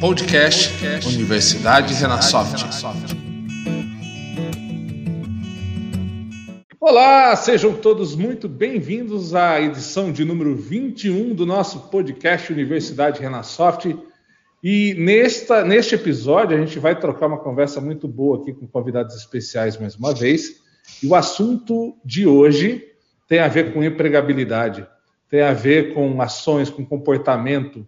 Podcast Universidade Renasoft. Olá, sejam todos muito bem-vindos à edição de número 21 do nosso podcast Universidade Renasoft. E nesta, neste episódio a gente vai trocar uma conversa muito boa aqui com convidados especiais mais uma vez. E o assunto de hoje tem a ver com empregabilidade, tem a ver com ações, com comportamento,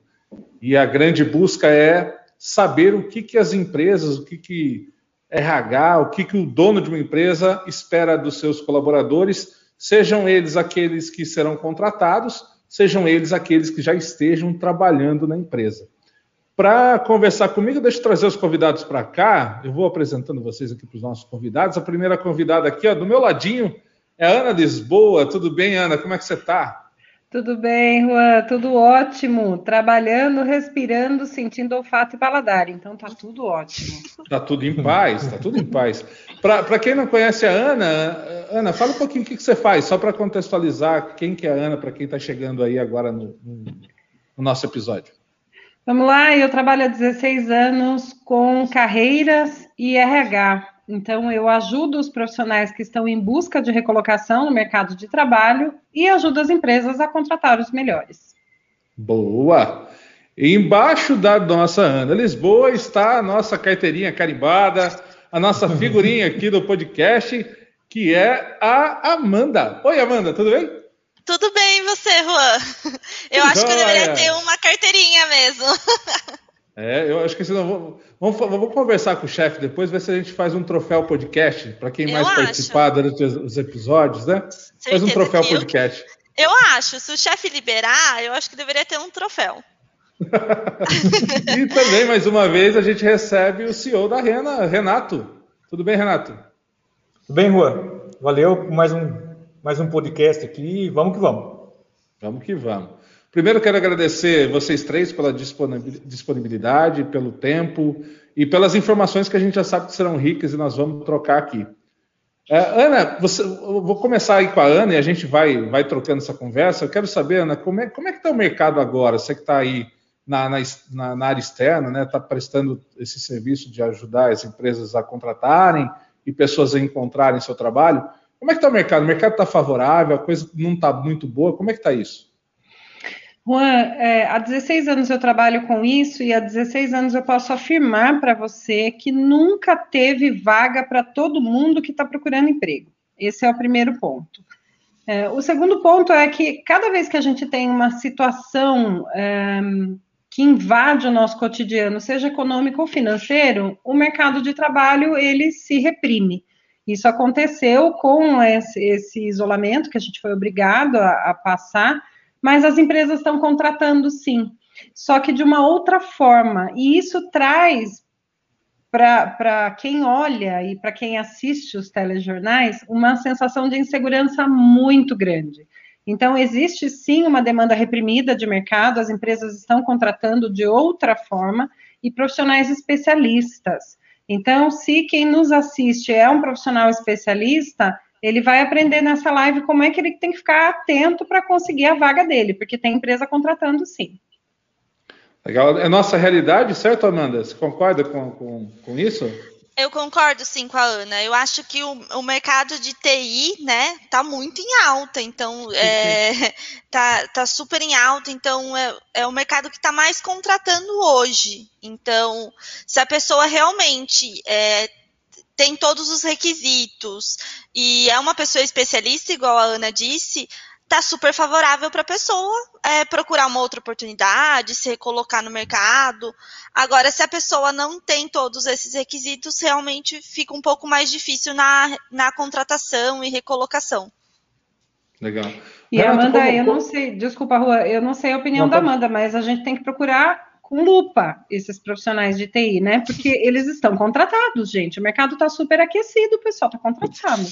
e a grande busca é saber o que, que as empresas, o que, que RH, o que, que o dono de uma empresa espera dos seus colaboradores, sejam eles aqueles que serão contratados, sejam eles aqueles que já estejam trabalhando na empresa. Para conversar comigo, deixa eu trazer os convidados para cá. Eu vou apresentando vocês aqui para os nossos convidados. A primeira convidada aqui, ó, do meu ladinho, é a Ana Lisboa. Tudo bem, Ana? Como é que você está? Tudo bem, Juan, tudo ótimo. Trabalhando, respirando, sentindo olfato e paladar. Então tá tudo ótimo. Tá tudo em paz, tá tudo em paz. Para quem não conhece a Ana, Ana, fala um pouquinho o que, que você faz, só para contextualizar quem que é a Ana, para quem está chegando aí agora no, no, no nosso episódio. Vamos lá, eu trabalho há 16 anos com carreiras e RH. Então, eu ajudo os profissionais que estão em busca de recolocação no mercado de trabalho e ajudo as empresas a contratar os melhores. Boa! embaixo da nossa Ana Lisboa está a nossa carteirinha carimbada, a nossa figurinha aqui do podcast, que é a Amanda. Oi, Amanda, tudo bem? Tudo bem, e você, Juan? Eu acho que eu deveria ter uma carteirinha mesmo. É, eu acho que senão vamos, vamos, vamos conversar com o chefe depois, ver se a gente faz um troféu podcast para quem eu mais acho. participar durante os episódios, né? Certeza faz um troféu podcast. Eu, eu acho, se o chefe liberar, eu acho que deveria ter um troféu. e também, mais uma vez, a gente recebe o CEO da Rena, Renato. Tudo bem, Renato? Tudo bem, Juan. Valeu mais um, mais um podcast aqui. Vamos que vamos. Vamos que vamos. Primeiro, quero agradecer vocês três pela disponibilidade, pelo tempo e pelas informações que a gente já sabe que serão ricas e nós vamos trocar aqui. É, Ana, você, eu vou começar aí com a Ana e a gente vai, vai trocando essa conversa. Eu quero saber, Ana, como é, como é que está o mercado agora? Você que está aí na, na, na, área externa, né? Está prestando esse serviço de ajudar as empresas a contratarem e pessoas a encontrarem seu trabalho. Como é que está o mercado? O mercado está favorável? A coisa não está muito boa? Como é que está isso? Juan, é, há 16 anos eu trabalho com isso e há 16 anos eu posso afirmar para você que nunca teve vaga para todo mundo que está procurando emprego. Esse é o primeiro ponto. É, o segundo ponto é que cada vez que a gente tem uma situação é, que invade o nosso cotidiano, seja econômico ou financeiro, o mercado de trabalho ele se reprime. Isso aconteceu com esse, esse isolamento que a gente foi obrigado a, a passar mas as empresas estão contratando sim, só que de uma outra forma, e isso traz para quem olha e para quem assiste os telejornais uma sensação de insegurança muito grande. Então, existe sim uma demanda reprimida de mercado, as empresas estão contratando de outra forma e profissionais especialistas. Então, se quem nos assiste é um profissional especialista, ele vai aprender nessa live como é que ele tem que ficar atento para conseguir a vaga dele, porque tem empresa contratando sim. Legal. É nossa realidade, certo, Amanda? Você concorda com, com, com isso? Eu concordo sim com a Ana. Eu acho que o, o mercado de TI, né, tá muito em alta. Então, é, tá, tá super em alta. Então, é, é o mercado que está mais contratando hoje. Então, se a pessoa realmente é, tem todos os requisitos e é uma pessoa especialista, igual a Ana disse, tá super favorável para a pessoa é, procurar uma outra oportunidade, se recolocar no mercado. Agora, se a pessoa não tem todos esses requisitos, realmente fica um pouco mais difícil na, na contratação e recolocação. Legal. E Renato, Amanda, como... eu não sei, desculpa, Rua, eu não sei a opinião não, da Amanda, mas a gente tem que procurar com lupa esses profissionais de TI, né? Porque eles estão contratados, gente. O mercado está super aquecido, o pessoal está contratado.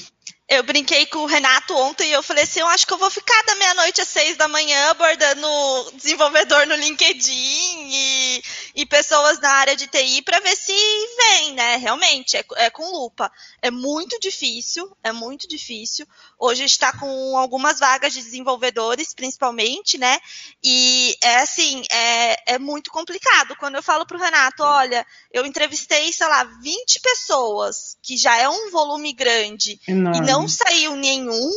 Eu brinquei com o Renato ontem e eu falei assim: eu acho que eu vou ficar da meia-noite às seis da manhã abordando desenvolvedor no LinkedIn e, e pessoas na área de TI para ver se vem, né? Realmente, é, é, com lupa. É muito difícil, é muito difícil. Hoje está com algumas vagas de desenvolvedores, principalmente, né? E é assim, é, é muito complicado. Quando eu falo para o Renato, olha, eu entrevistei, sei lá, 20 pessoas, que já é um volume grande, Enorme. e não saiu nenhum,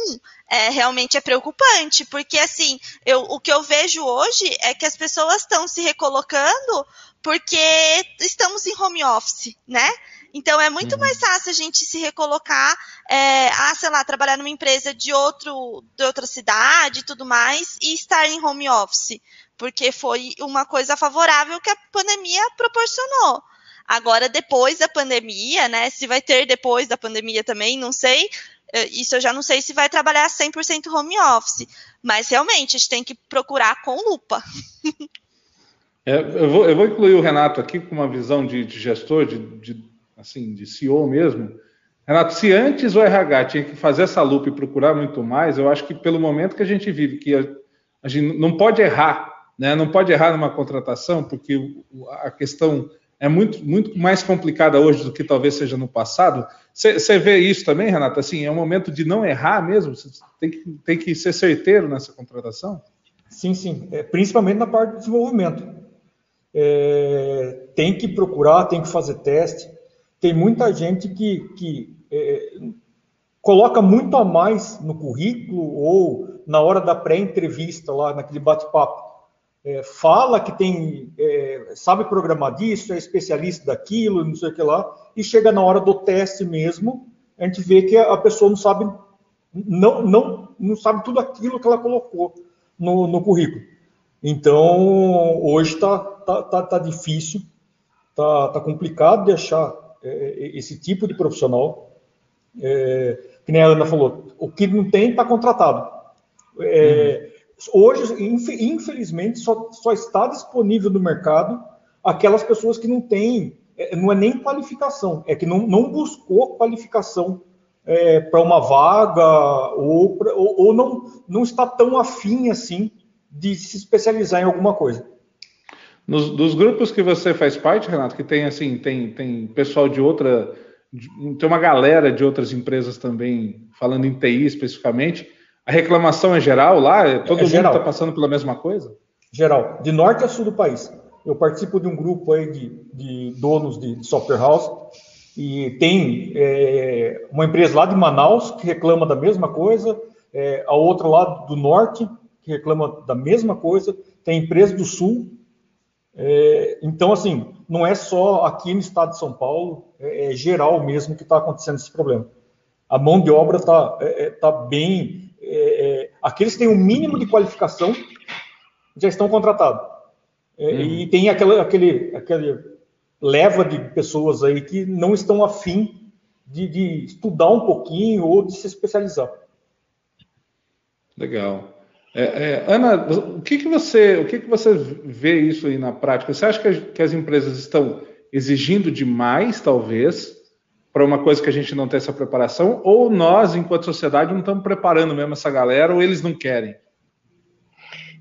é, realmente é preocupante, porque assim, eu, o que eu vejo hoje é que as pessoas estão se recolocando porque estamos em home office, né? Então é muito uhum. mais fácil a gente se recolocar, é, ah, sei lá, trabalhar numa empresa de, outro, de outra cidade e tudo mais, e estar em home office, porque foi uma coisa favorável que a pandemia proporcionou. Agora, depois da pandemia, né? Se vai ter depois da pandemia também, não sei. É, isso eu já não sei se vai trabalhar 100% home office, mas realmente a gente tem que procurar com lupa. É, eu, vou, eu, vou, incluir o Renato aqui com uma visão de, de gestor, de, de, assim, de CEO mesmo. Renato, se antes o RH tinha que fazer essa lupa e procurar muito mais, eu acho que pelo momento que a gente vive, que a, a gente não pode errar, né? não pode errar numa contratação, porque a questão é muito, muito mais complicada hoje do que talvez seja no passado. Você vê isso também, Renato? Assim, é um momento de não errar mesmo? Você tem que, tem que ser certeiro nessa contratação? Sim, sim. É, principalmente na parte do desenvolvimento. É, tem que procurar, tem que fazer teste. Tem muita gente que, que é, coloca muito a mais no currículo ou na hora da pré-entrevista, lá naquele bate-papo é, fala que tem, é, sabe programar disso, é especialista daquilo, não sei o que lá, e chega na hora do teste mesmo, a gente vê que a pessoa não sabe, não, não, não sabe tudo aquilo que ela colocou no, no currículo. Então, hoje está tá, tá, tá, difícil, está tá complicado de achar é, esse tipo de profissional. É, que nem a Ana falou, o que não tem está contratado. É, uhum Hoje, infelizmente, só, só está disponível no mercado aquelas pessoas que não têm, é, não é nem qualificação, é que não, não buscou qualificação é, para uma vaga ou, pra, ou, ou, não, não está tão afim assim de se especializar em alguma coisa. Nos, dos grupos que você faz parte, Renato, que tem assim, tem, tem pessoal de outra, tem uma galera de outras empresas também falando em TI especificamente. A reclamação é geral lá? É, todo é mundo está passando pela mesma coisa? Geral, de norte a sul do país. Eu participo de um grupo aí de, de donos de, software house e tem é, uma empresa lá de Manaus que reclama da mesma coisa, é, a outra lá do norte que reclama da mesma coisa, tem empresa do sul. É, então, assim, não é só aqui no estado de São Paulo, é, é geral mesmo que está acontecendo esse problema. A mão de obra está é, tá bem é, é, aqueles que têm o um mínimo de qualificação já estão contratados. Uhum. E tem aquela, aquele, aquele leva de pessoas aí que não estão afim de, de estudar um pouquinho ou de se especializar. Legal. É, é, Ana, o que, que você o que, que você vê isso aí na prática? Você acha que, que as empresas estão exigindo demais, talvez, para uma coisa que a gente não tem essa preparação, ou nós, enquanto sociedade, não estamos preparando mesmo essa galera, ou eles não querem?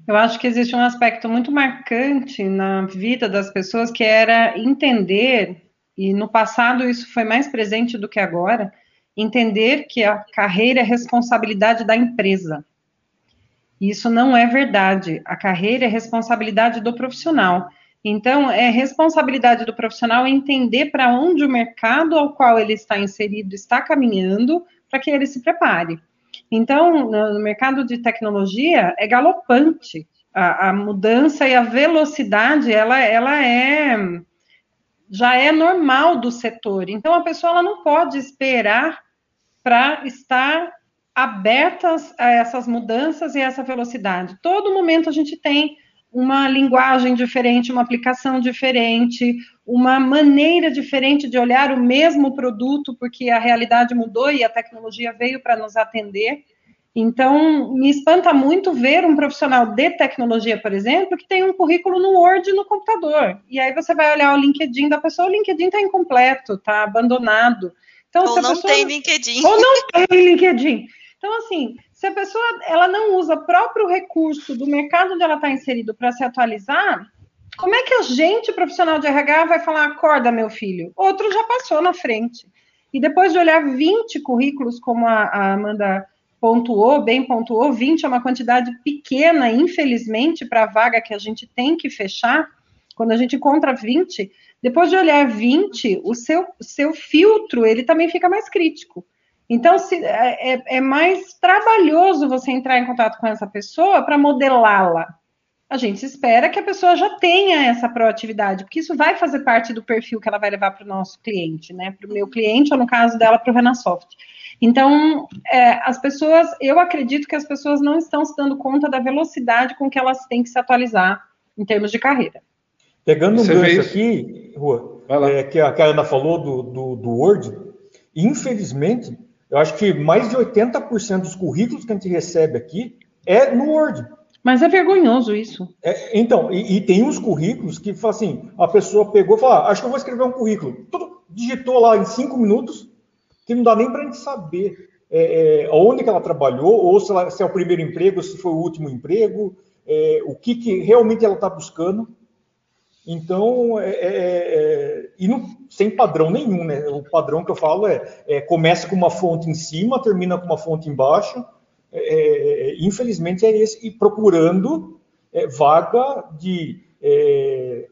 Eu acho que existe um aspecto muito marcante na vida das pessoas que era entender, e no passado isso foi mais presente do que agora, entender que a carreira é responsabilidade da empresa. Isso não é verdade. A carreira é responsabilidade do profissional. Então, é responsabilidade do profissional entender para onde o mercado ao qual ele está inserido está caminhando para que ele se prepare. Então, no mercado de tecnologia, é galopante. A, a mudança e a velocidade, ela, ela é já é normal do setor. Então, a pessoa ela não pode esperar para estar aberta a essas mudanças e essa velocidade. Todo momento a gente tem uma linguagem diferente, uma aplicação diferente, uma maneira diferente de olhar o mesmo produto, porque a realidade mudou e a tecnologia veio para nos atender. Então, me espanta muito ver um profissional de tecnologia, por exemplo, que tem um currículo no Word no computador. E aí você vai olhar o LinkedIn da pessoa, o LinkedIn está incompleto, está abandonado. Então, ou não pessoa... tem LinkedIn. Ou não tem LinkedIn. Então, assim, se a pessoa ela não usa o próprio recurso do mercado onde ela está inserido para se atualizar, Como é que a gente, profissional de RH, vai falar, acorda, meu filho? Outro já passou na frente. E depois de olhar 20 currículos, como a, a Amanda pontuou, bem pontuou, 20 é uma quantidade pequena, infelizmente, para a vaga que a gente tem que fechar. Quando a gente encontra 20, depois de olhar 20, o seu, seu filtro, ele também fica mais crítico. Então, se, é, é, é mais trabalhoso você entrar em contato com essa pessoa para modelá-la a gente espera que a pessoa já tenha essa proatividade, porque isso vai fazer parte do perfil que ela vai levar para o nosso cliente, né? Para o meu cliente, ou no caso dela, para o Renasoft. Então, é, as pessoas, eu acredito que as pessoas não estão se dando conta da velocidade com que elas têm que se atualizar em termos de carreira. Pegando um gancho aqui, Rua, é, que a Ana falou do, do, do Word, infelizmente, eu acho que mais de 80% dos currículos que a gente recebe aqui é no Word. Mas é vergonhoso isso. É, então, e, e, tem uns currículos que, assim, a pessoa pegou e falou, ah, acho que eu vou escrever um currículo. Tudo digitou lá em cinco minutos, que não dá nem para a gente saber é, é, onde que ela trabalhou, ou se, ela, se, é o primeiro emprego, se foi o último emprego, é, o que, que realmente ela está buscando. Então, é, é, é, e não, sem padrão nenhum, né? O padrão que eu falo é, começa com uma fonte em cima, termina com uma fonte embaixo, é, é, infelizmente, é esse, e procurando é, vaga de é,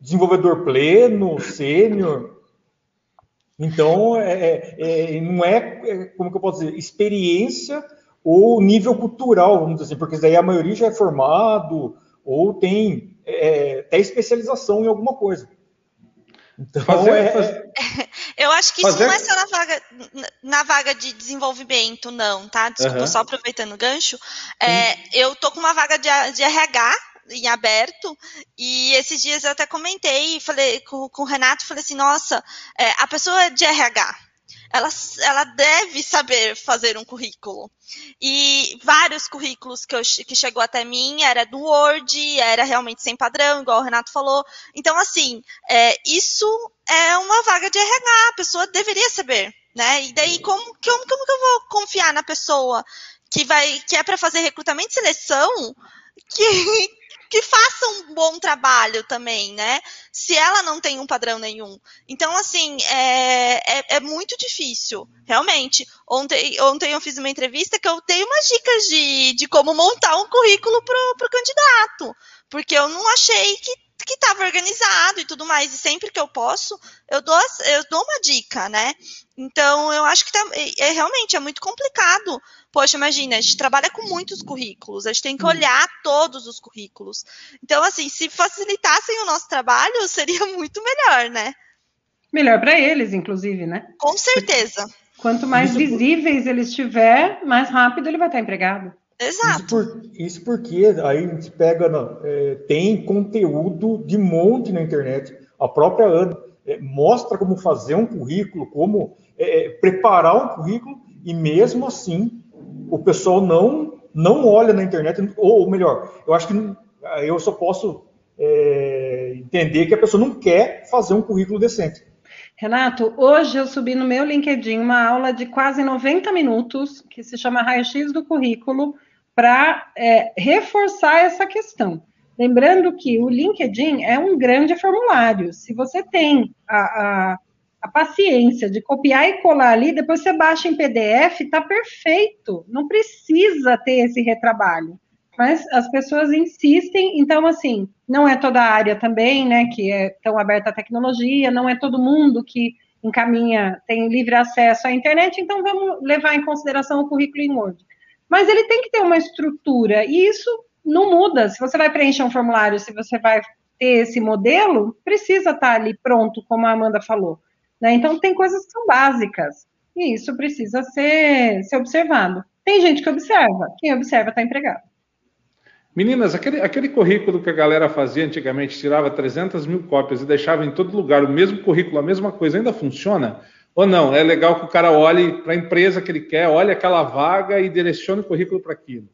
desenvolvedor pleno, sênior. Então, é, é, não é, como que eu posso dizer, experiência ou nível cultural, vamos dizer assim, porque daí a maioria já é formado ou tem até especialização em alguma coisa. Então, fazer, é... fazer... Eu acho que fazer... isso não é só na vaga, na vaga de desenvolvimento, não, tá? Desculpa, uhum. só aproveitando o gancho. É, eu tô com uma vaga de, de RH em aberto, e esses dias eu até comentei, falei com, com o Renato, falei assim, nossa, é, a pessoa é de RH, ela, ela deve saber fazer um currículo. E vários currículos que, eu, que chegou até mim era do Word, era realmente sem padrão, igual o Renato falou. Então, assim, é, isso é uma vaga de RH, a pessoa deveria saber, né? E daí, como, como, como que eu vou confiar na pessoa que vai que é para fazer recrutamento e seleção que, que faça um bom trabalho também, né? Se ela não tem um padrão nenhum. Então, assim, é, é, é muito difícil, realmente. Ontem, ontem eu fiz uma entrevista que eu dei umas dicas de, de como montar um currículo para o candidato. Porque eu não achei que que estava organizado e tudo mais, e sempre que eu posso, eu dou, eu dou uma dica, né? Então, eu acho que tá, é, é, realmente é muito complicado Poxa, imagina, a gente trabalha com muitos currículos, a gente tem que olhar todos os currículos. Então, assim, se facilitassem o nosso trabalho, seria muito melhor, né? Melhor para eles, inclusive, né? Com certeza. Quanto mais visíveis por... eles tiver, mais rápido ele vai estar empregado. Exato. Isso, por, isso porque aí a gente pega, é, tem conteúdo de monte na internet. A própria Ana é, mostra como fazer um currículo, como é, preparar um currículo, e mesmo assim o pessoal não não olha na internet, ou melhor, eu acho que eu só posso é, entender que a pessoa não quer fazer um currículo decente. Renato, hoje eu subi no meu LinkedIn uma aula de quase 90 minutos, que se chama Raio-X do Currículo, para é, reforçar essa questão. Lembrando que o LinkedIn é um grande formulário. Se você tem a, a a paciência de copiar e colar ali, depois você baixa em PDF, está perfeito. Não precisa ter esse retrabalho. Mas as pessoas insistem, então, assim, não é toda a área também, né, que é tão aberta à tecnologia, não é todo mundo que encaminha, tem livre acesso à internet, então vamos levar em consideração o currículo em Word. Mas ele tem que ter uma estrutura, e isso não muda. Se você vai preencher um formulário, se você vai ter esse modelo, precisa estar ali pronto, como a Amanda falou. Né? Então, tem coisas que são básicas, e isso precisa ser, ser observado. Tem gente que observa, quem observa está empregado. Meninas, aquele, aquele currículo que a galera fazia antigamente, tirava 300 mil cópias e deixava em todo lugar o mesmo currículo, a mesma coisa, ainda funciona? Ou não? É legal que o cara olhe para a empresa que ele quer, olhe aquela vaga e direcione o currículo para aquilo.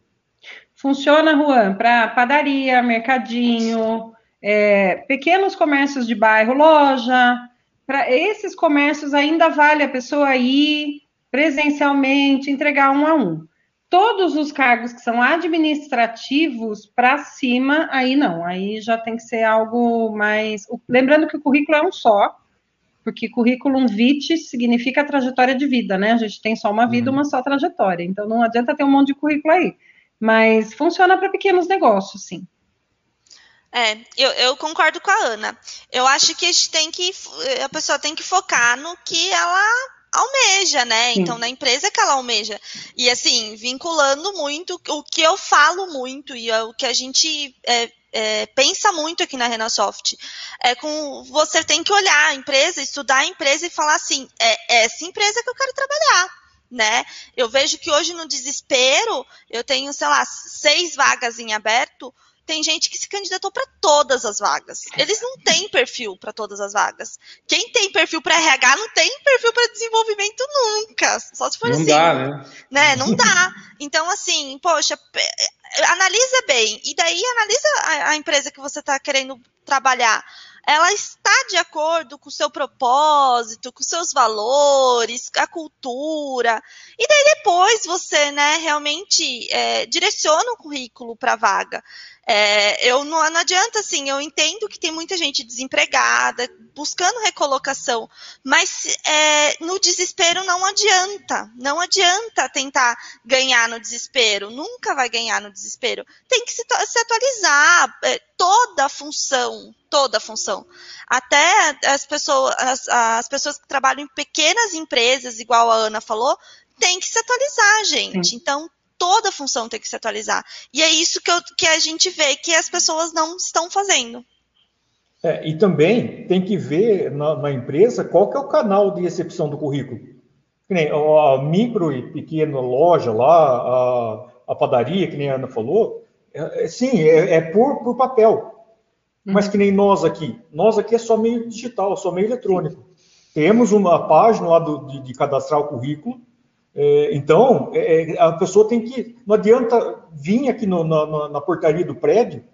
Funciona, Juan, para padaria, mercadinho, é, pequenos comércios de bairro, loja, para esses comércios ainda vale a pessoa ir presencialmente, entregar um a um. Todos os cargos que são administrativos para cima, aí não, aí já tem que ser algo mais. Lembrando que o currículo é um só, porque currículo vitae significa trajetória de vida, né? A gente tem só uma vida, uhum. uma só trajetória, então não adianta ter um monte de currículo aí. Mas funciona para pequenos negócios, sim. É, eu, eu, concordo com a Ana. Eu acho que a gente tem que a pessoa tem que focar no que ela almeja, né? Sim. Então, na empresa que ela almeja. E assim, vinculando muito o que eu falo muito e o que a gente é, é, pensa muito aqui na Renasoft. É com você tem que olhar a empresa, estudar a empresa e falar assim, é essa empresa que eu quero trabalhar. Né? Eu vejo que hoje no desespero eu tenho, sei lá, seis vagas em aberto tem gente que se candidatou para todas as vagas. Eles não têm perfil para todas as vagas. Quem tem perfil para RH não tem perfil para desenvolvimento nunca. Só se for não assim. Dá, né? né? Não dá. Então, assim, poxa, analisa bem. E daí analisa a, a empresa que você está querendo trabalhar ela está de acordo com o seu propósito, com seus valores, a cultura. E daí depois você, né, realmente é, direciona o currículo para a vaga. É, eu não, não, adianta assim, eu entendo que tem muita gente desempregada, buscando recolocação, mas é, no desespero não adianta, não adianta tentar ganhar no desespero, nunca vai ganhar no desespero. Tem que se, se atualizar, é, toda a função, toda a função. Até as pessoas, as, as pessoas que trabalham em pequenas empresas, igual a Ana falou, tem que se atualizar, gente. Sim. Então toda a função tem que se atualizar. E é isso que, eu, que a gente vê que as pessoas não estão fazendo. É, e também tem que ver na, na, empresa qual que é o canal de recepção do currículo. Que nem a micro e pequena loja lá, a, a padaria, que nem a Ana falou, é, é, sim, é, é por, por papel. Uhum. Mas que nem nós aqui. Nós aqui é só meio digital, só meio eletrônico. Temos uma página lá do, de, de cadastrar o currículo, é, então, é, é, a pessoa tem que. Não adianta vir aqui no, na, na, portaria do prédio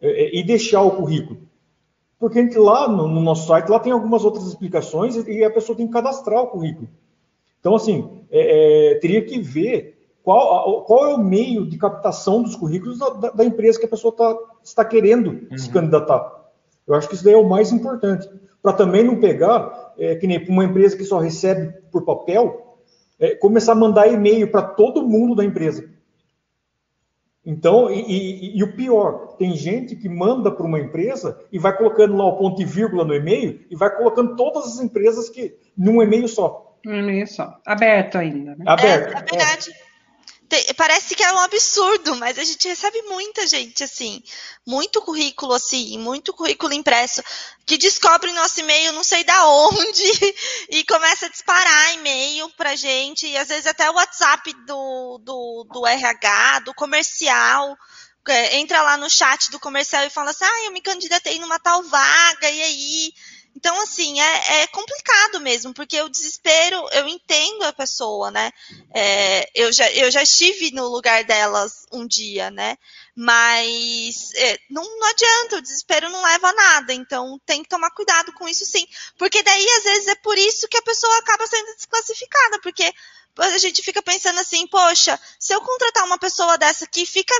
é, é, e deixar o currículo. Porque a gente, lá no, no, nosso site lá tem algumas outras explicações e a pessoa tem que cadastrar o currículo. Então, assim, é, teria que ver qual, qual é o meio de captação dos currículos da, da, empresa que a pessoa tá, está querendo uhum. se candidatar. Eu acho que isso daí é o mais importante. Para também não pegar, que nem uma empresa que só recebe por papel, é, começar a mandar e-mail para todo mundo da empresa. Então, e, e, e, o pior, tem gente que manda para uma empresa e vai colocando lá o ponto e vírgula no e-mail e vai colocando todas as empresas que num e-mail só. Um e-mail só. Aberto ainda. Né? Aberto. É, é verdade. É parece que é um absurdo, mas a gente recebe muita gente, assim, muito currículo, assim, muito currículo impresso, que descobre nosso e-mail não sei da onde e começa a disparar e-mail pra gente, e às vezes até o WhatsApp do, do, do RH, do comercial, é, entra lá no chat do comercial e fala assim, ah, eu me candidatei numa tal vaga, e aí então, assim, é, é, complicado mesmo, porque o desespero, eu entendo a pessoa, né? É, eu, já, eu já estive no lugar delas um dia, né? Mas é, não, não adianta, o desespero não leva a nada, então tem que tomar cuidado com isso sim. Porque daí, às vezes, é por isso que a pessoa acaba sendo desclassificada, porque a gente fica pensando assim, poxa, se eu contratar uma pessoa dessa que fica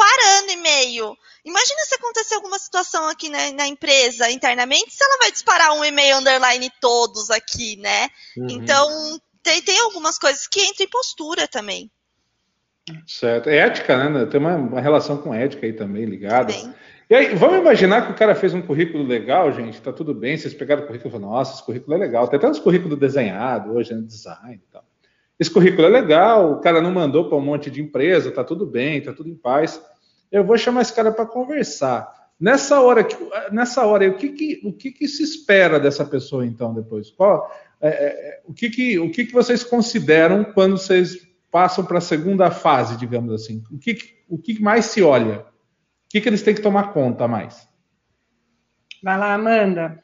parando e-mail. Imagina se acontecer alguma situação aqui na, na, empresa internamente, se ela vai disparar um e-mail underline todos aqui, né? Uhum. Então, tem, tem algumas coisas que entram em postura também. Certo. É ética, né? Tem uma, uma relação com ética aí também ligada. Também. E aí, vamos imaginar que o cara fez um currículo legal, gente, tá tudo bem, vocês pegaram o currículo e falaram, nossa, esse currículo é legal. Tem até uns currículos desenhados hoje, né, design e tal. Esse currículo é legal, o cara não mandou para um monte de empresa, tá tudo bem, tá tudo em paz eu vou chamar esse cara para conversar. Nessa hora, nessa hora, o que, que o que, que, se espera dessa pessoa então depois? Qual, é, é, é o que, que, o que, que vocês consideram quando vocês passam para a segunda fase, digamos assim? O que, o que mais se olha? O que, que eles têm que tomar conta mais? Vai lá, Amanda.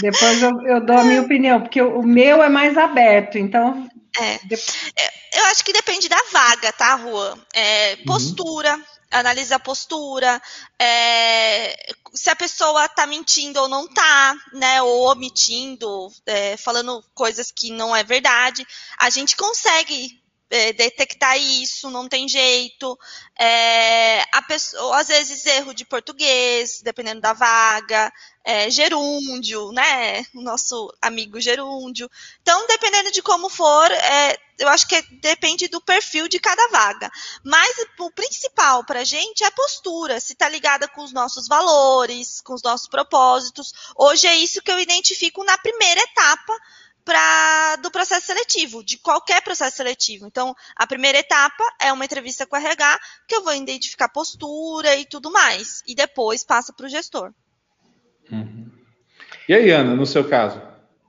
Depois eu, eu, dou a minha opinião, porque o, meu é mais aberto, então. É. Eu acho que depende da vaga, tá, Juan? É, uhum. postura. Uhum analisa a postura, é, se a pessoa está mentindo ou não está, né, ou omitindo, é, falando coisas que não é verdade, a gente consegue é, detectar isso, não tem jeito. É, pessoa, às vezes, erro de português, dependendo da vaga, é, gerúndio, né? O nosso amigo gerúndio. Então, dependendo de como for, é, eu acho que depende do perfil de cada vaga. Mas o principal para a gente é a postura, se está ligada com os nossos valores, com os nossos propósitos. Hoje é isso que eu identifico na primeira etapa pra, do processo seletivo, de qualquer processo seletivo. Então, a primeira etapa é uma entrevista com o RH, que eu vou identificar postura e tudo mais. E depois passa para o gestor. Uhum. E aí, Ana, no seu caso?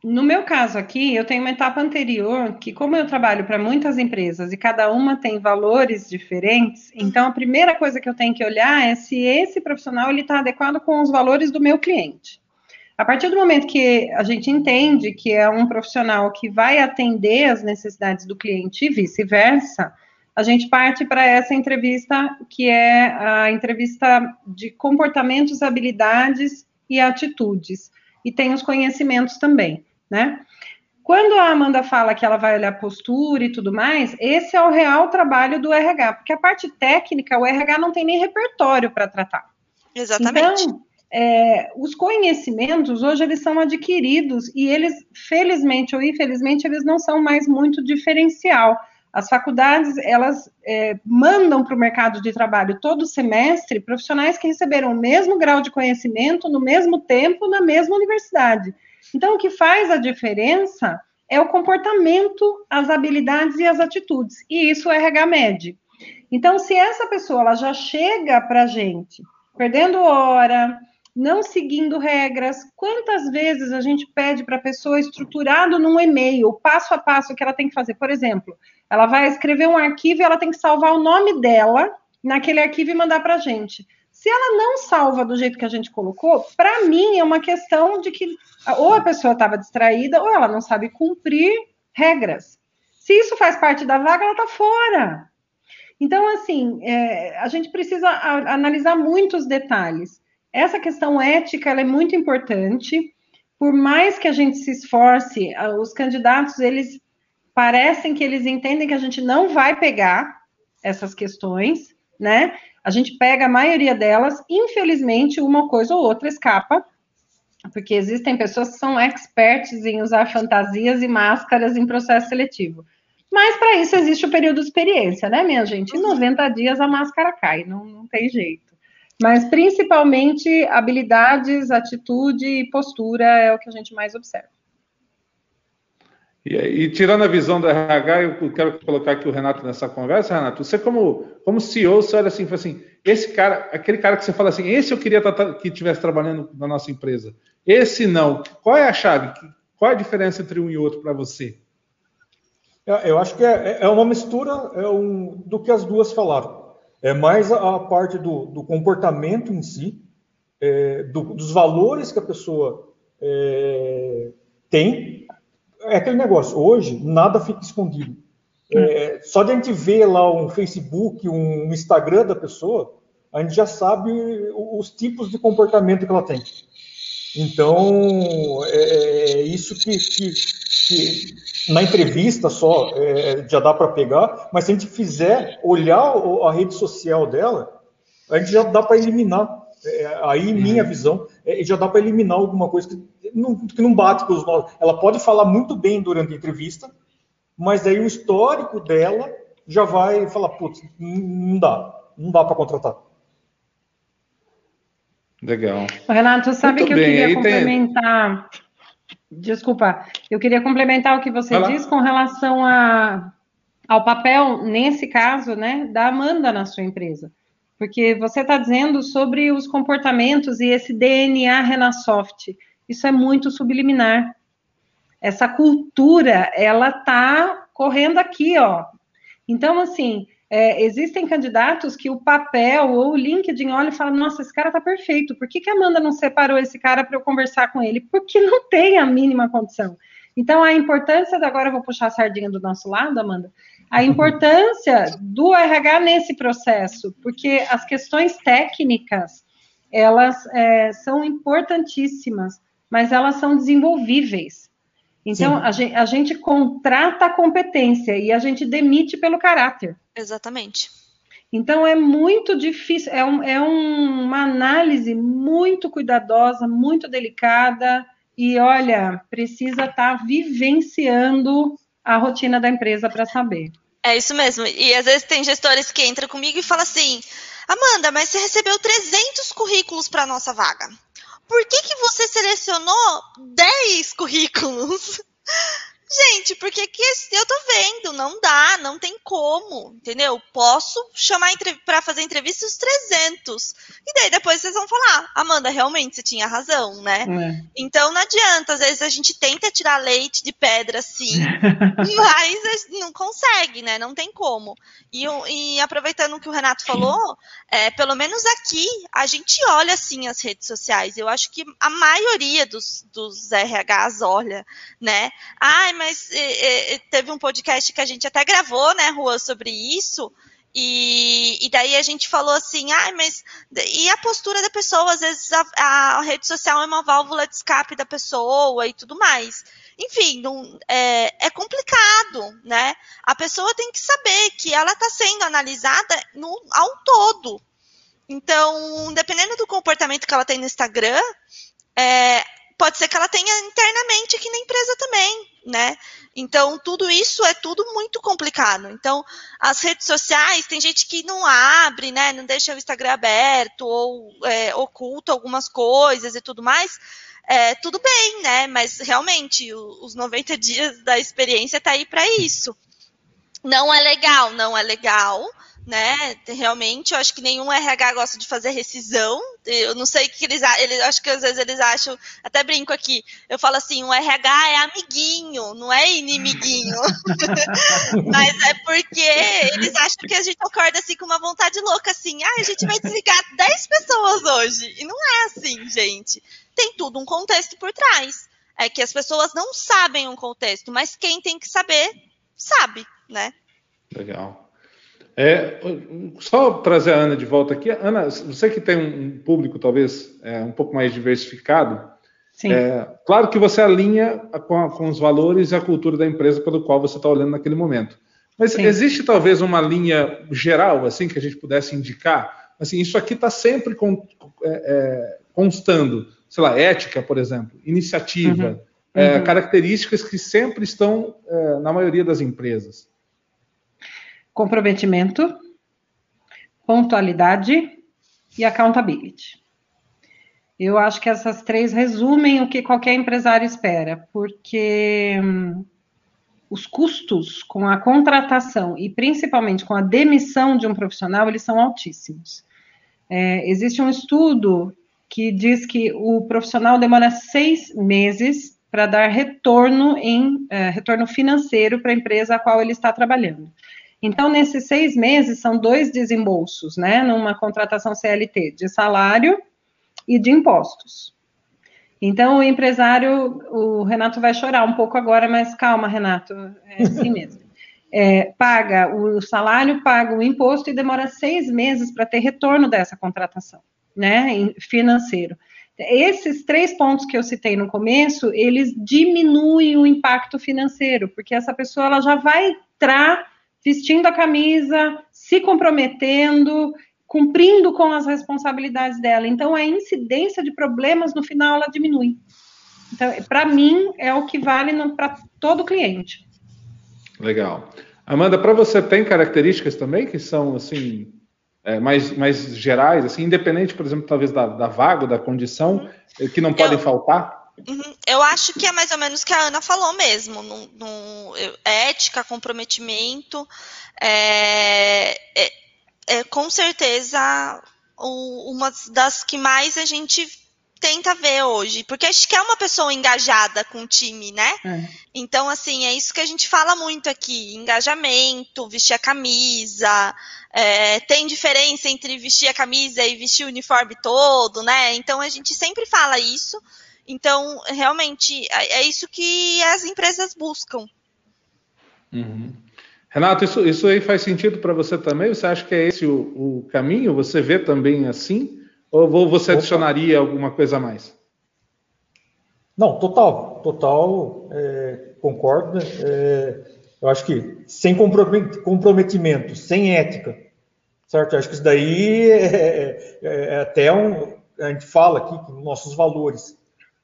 No meu caso aqui, eu tenho uma etapa anterior que, como eu trabalho para muitas empresas e cada uma tem valores diferentes, então a primeira coisa que eu tenho que olhar é se esse profissional está adequado com os valores do meu cliente. A partir do momento que a gente entende que é um profissional que vai atender as necessidades do cliente e vice-versa, a gente parte para essa entrevista, que é a entrevista de comportamentos, habilidades e atitudes. E tem os conhecimentos também, né? Quando a Amanda fala que ela vai olhar postura e tudo mais, esse é o real trabalho do RH, porque a parte técnica, o RH não tem nem repertório para tratar. Exatamente. Então, é, os conhecimentos hoje eles são adquiridos e eles, felizmente ou infelizmente, eles não são mais muito diferencial. As faculdades elas é, mandam para o mercado de trabalho todo semestre profissionais que receberam o mesmo grau de conhecimento no mesmo tempo na mesma universidade. Então, o que faz a diferença é o comportamento, as habilidades e as atitudes. E isso é RH mede. Então, se essa pessoa ela já chega para a gente perdendo hora, não seguindo regras. Quantas vezes a gente pede para a pessoa estruturado num e-mail, passo a passo que ela tem que fazer? Por exemplo, ela vai escrever um arquivo e ela tem que salvar o nome dela naquele arquivo e mandar para a gente. Se ela não salva do jeito que a gente colocou, para mim é uma questão de que ou a pessoa estava distraída ou ela não sabe cumprir regras. Se isso faz parte da vaga, ela está fora. Então, assim, é, a gente precisa analisar muitos detalhes. Essa questão ética é muito importante. Por mais que a gente se esforce, os candidatos eles parecem que eles entendem que a gente não vai pegar essas questões, né? A gente pega a maioria delas, infelizmente, uma coisa ou outra escapa, porque existem pessoas que são experts em usar fantasias e máscaras em processo seletivo. Mas para isso existe o período de experiência, né, minha gente? Em 90 dias a máscara cai, não, não tem jeito. Mas principalmente habilidades, atitude e postura é o que a gente mais observa. E, e, tirando a visão do RH, eu quero colocar aqui o Renato nessa conversa, Renato. Você como, como CEO, você olha assim, assim, esse cara, aquele cara que você fala assim, esse eu queria que estivesse trabalhando na nossa empresa. Esse não. Qual é a chave? Qual é a diferença entre um e outro para você? É, eu acho que é, é uma mistura é um, do que as duas falaram. É mais a, parte do, do, comportamento em si, é, do, dos valores que a pessoa é, tem. É aquele negócio, hoje nada fica escondido. É, só de a gente ver lá um Facebook, um Instagram da pessoa, a gente já sabe os tipos de comportamento que ela tem. Então, é, é isso que, que, que na entrevista só é, já dá para pegar, mas se a gente fizer olhar a rede social dela, a gente já dá para eliminar. É, aí, minha uhum. visão, é, já dá para eliminar alguma coisa que não, que não bate com os nossos. Ela pode falar muito bem durante a entrevista, mas aí o histórico dela já vai falar: putz, não dá, não dá para contratar. Legal. Renato, sabe Muito que eu bem. queria complementar. Tem... Desculpa, eu queria complementar o que você disse com relação a, ao papel, nesse caso, né, da Amanda na sua empresa. Porque você está dizendo sobre os comportamentos e esse DNA Renasoft. Isso é muito subliminar. Essa cultura, ela está correndo aqui, ó. Então, assim, é, existem candidatos que o papel ou o LinkedIn olha e fala: Nossa, esse cara tá perfeito, por que, que a Amanda não separou esse cara para eu conversar com ele? Porque não tem a mínima condição. Então, a importância, agora eu vou puxar a sardinha do nosso lado, Amanda, a importância do RH nesse processo, porque as questões técnicas, elas é, são importantíssimas, mas elas são desenvolvíveis. Então, a gente, a gente, contrata a competência e a gente demite pelo caráter. Exatamente. Então, é muito difícil, é, um, é um, uma análise muito cuidadosa, muito delicada, e olha, precisa estar tá vivenciando a rotina da empresa para saber. É isso mesmo. E às vezes tem gestores que entram comigo e falam assim: Amanda, mas você recebeu 300 currículos para nossa vaga por que, que você selecionou 10 currículos? Gente, porque que eu tô vendo, não dá, não tem como, entendeu? Posso chamar para fazer entrevista os 300. E daí depois vocês vão falar, Amanda, realmente você tinha razão, né? É. Então não adianta, às vezes a gente tenta tirar leite de pedra sim, mas não consegue, né? Não tem como. E, e aproveitando o que o Renato falou, é, pelo menos aqui a gente olha assim as redes sociais. Eu acho que a maioria dos, dos RHs olha, né? Ai, mas é, é, teve um podcast que a gente até gravou, né, Rua, sobre isso. E, e, daí a gente falou assim, ai, ah, mas e a postura da pessoa? Às vezes a, a, rede social é uma válvula de escape da pessoa e tudo mais. Enfim, não, é, é, complicado, né? A pessoa tem que saber que ela está sendo analisada no, ao todo. Então, dependendo do comportamento que ela tem no Instagram, é, pode ser que ela tenha internamente aqui na empresa também, né? Então, tudo isso é tudo muito complicado. Então, as redes sociais, tem gente que não abre, né? Não deixa o Instagram aberto ou é, oculta algumas coisas e tudo mais. É, tudo bem, né? Mas realmente, os 90 dias da experiência tá aí para isso. Não é legal, não é legal né? Realmente, eu acho que nenhum RH gosta de fazer rescisão. Eu não sei o que eles, eles acho que às vezes eles acham, até brinco aqui. Eu falo assim, o RH é amiguinho, não é inimiguinho. Mas é porque eles acham que a gente acorda assim com uma vontade louca assim, ah, a gente vai desligar 10 pessoas hoje. E não é assim, gente. Tem tudo um contexto por trás. É que as pessoas não sabem um contexto, mas quem tem que saber, sabe, né? Legal. É, só trazer a Ana de volta aqui. Ana, você que tem um público talvez é, um pouco mais diversificado, é, claro que você alinha com, a, com, os valores e a cultura da empresa pelo qual você está olhando naquele momento. Mas Sim. existe talvez uma linha geral assim que a gente pudesse indicar? Assim, isso aqui está sempre com, é, é, constando, sei lá, ética, por exemplo, iniciativa, uhum. É, uhum. características que sempre estão na maioria das empresas comprometimento, pontualidade e accountability. Eu acho que essas três resumem o que qualquer empresário espera, porque hum, os custos com a contratação e principalmente com a demissão de um profissional, eles são altíssimos. É, existe um estudo que diz que o profissional demora seis meses para dar retorno em é, retorno financeiro para a empresa a qual ele está trabalhando. Então, nesses seis meses, são dois desembolsos, né, numa contratação CLT, de salário e de impostos. Então, o empresário, o Renato vai chorar um pouco agora, mas calma, Renato, é assim mesmo. É, paga o salário, paga o imposto e demora seis meses para ter retorno dessa contratação, né, financeiro. Esses três pontos que eu citei no começo, eles diminuem o impacto financeiro, porque essa pessoa ela já vai entrar vestindo a camisa, se comprometendo, cumprindo com as responsabilidades dela. Então, a incidência de problemas no final ela diminui. Então, para mim, é o que vale para todo cliente. Legal. Amanda, para você tem características também que são assim é, mais, mais gerais, assim, independente, por exemplo, talvez da, da vaga, da condição, que não podem Eu... faltar? Uhum. Eu acho que é mais ou menos o que a Ana falou mesmo. No, no ética, comprometimento, é, é, é com certeza o, uma das que mais a gente tenta ver hoje, porque a gente quer uma pessoa engajada com o time, né? É. Então, assim, é isso que a gente fala muito aqui: engajamento, vestir a camisa. É, tem diferença entre vestir a camisa e vestir o uniforme todo, né? Então a gente sempre fala isso. Então, realmente, é, é isso que as empresas buscam. Uhum. Renato, isso, isso aí faz sentido para você também? Você acha que é esse o, o, caminho? Você vê também assim? Ou você adicionaria alguma coisa a mais? Não, total, total, é, concordo. Né? É, eu acho que sem comprometimento, sem ética, certo? Eu acho que isso daí é, é, é até um, a gente fala aqui que nossos valores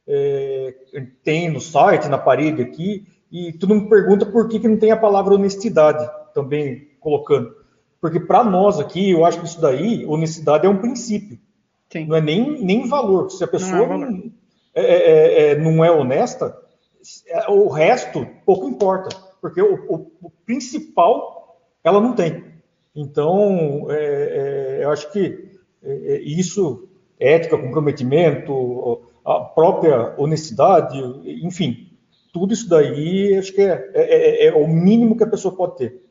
é, tem no site, na parede aqui, e todo mundo pergunta por que, que não tem a palavra honestidade também colocando. Porque para nós aqui, eu acho que isso daí, honestidade é um princípio. Sim. Não é nem, nem valor. Se a pessoa não é, não é, é, é, não é honesta, é, o resto pouco importa. Porque o, o, o principal ela não tem. Então, eu acho que isso, ética, comprometimento, a própria honestidade, enfim, tudo isso daí acho que é, é, é, é o mínimo que a pessoa pode ter.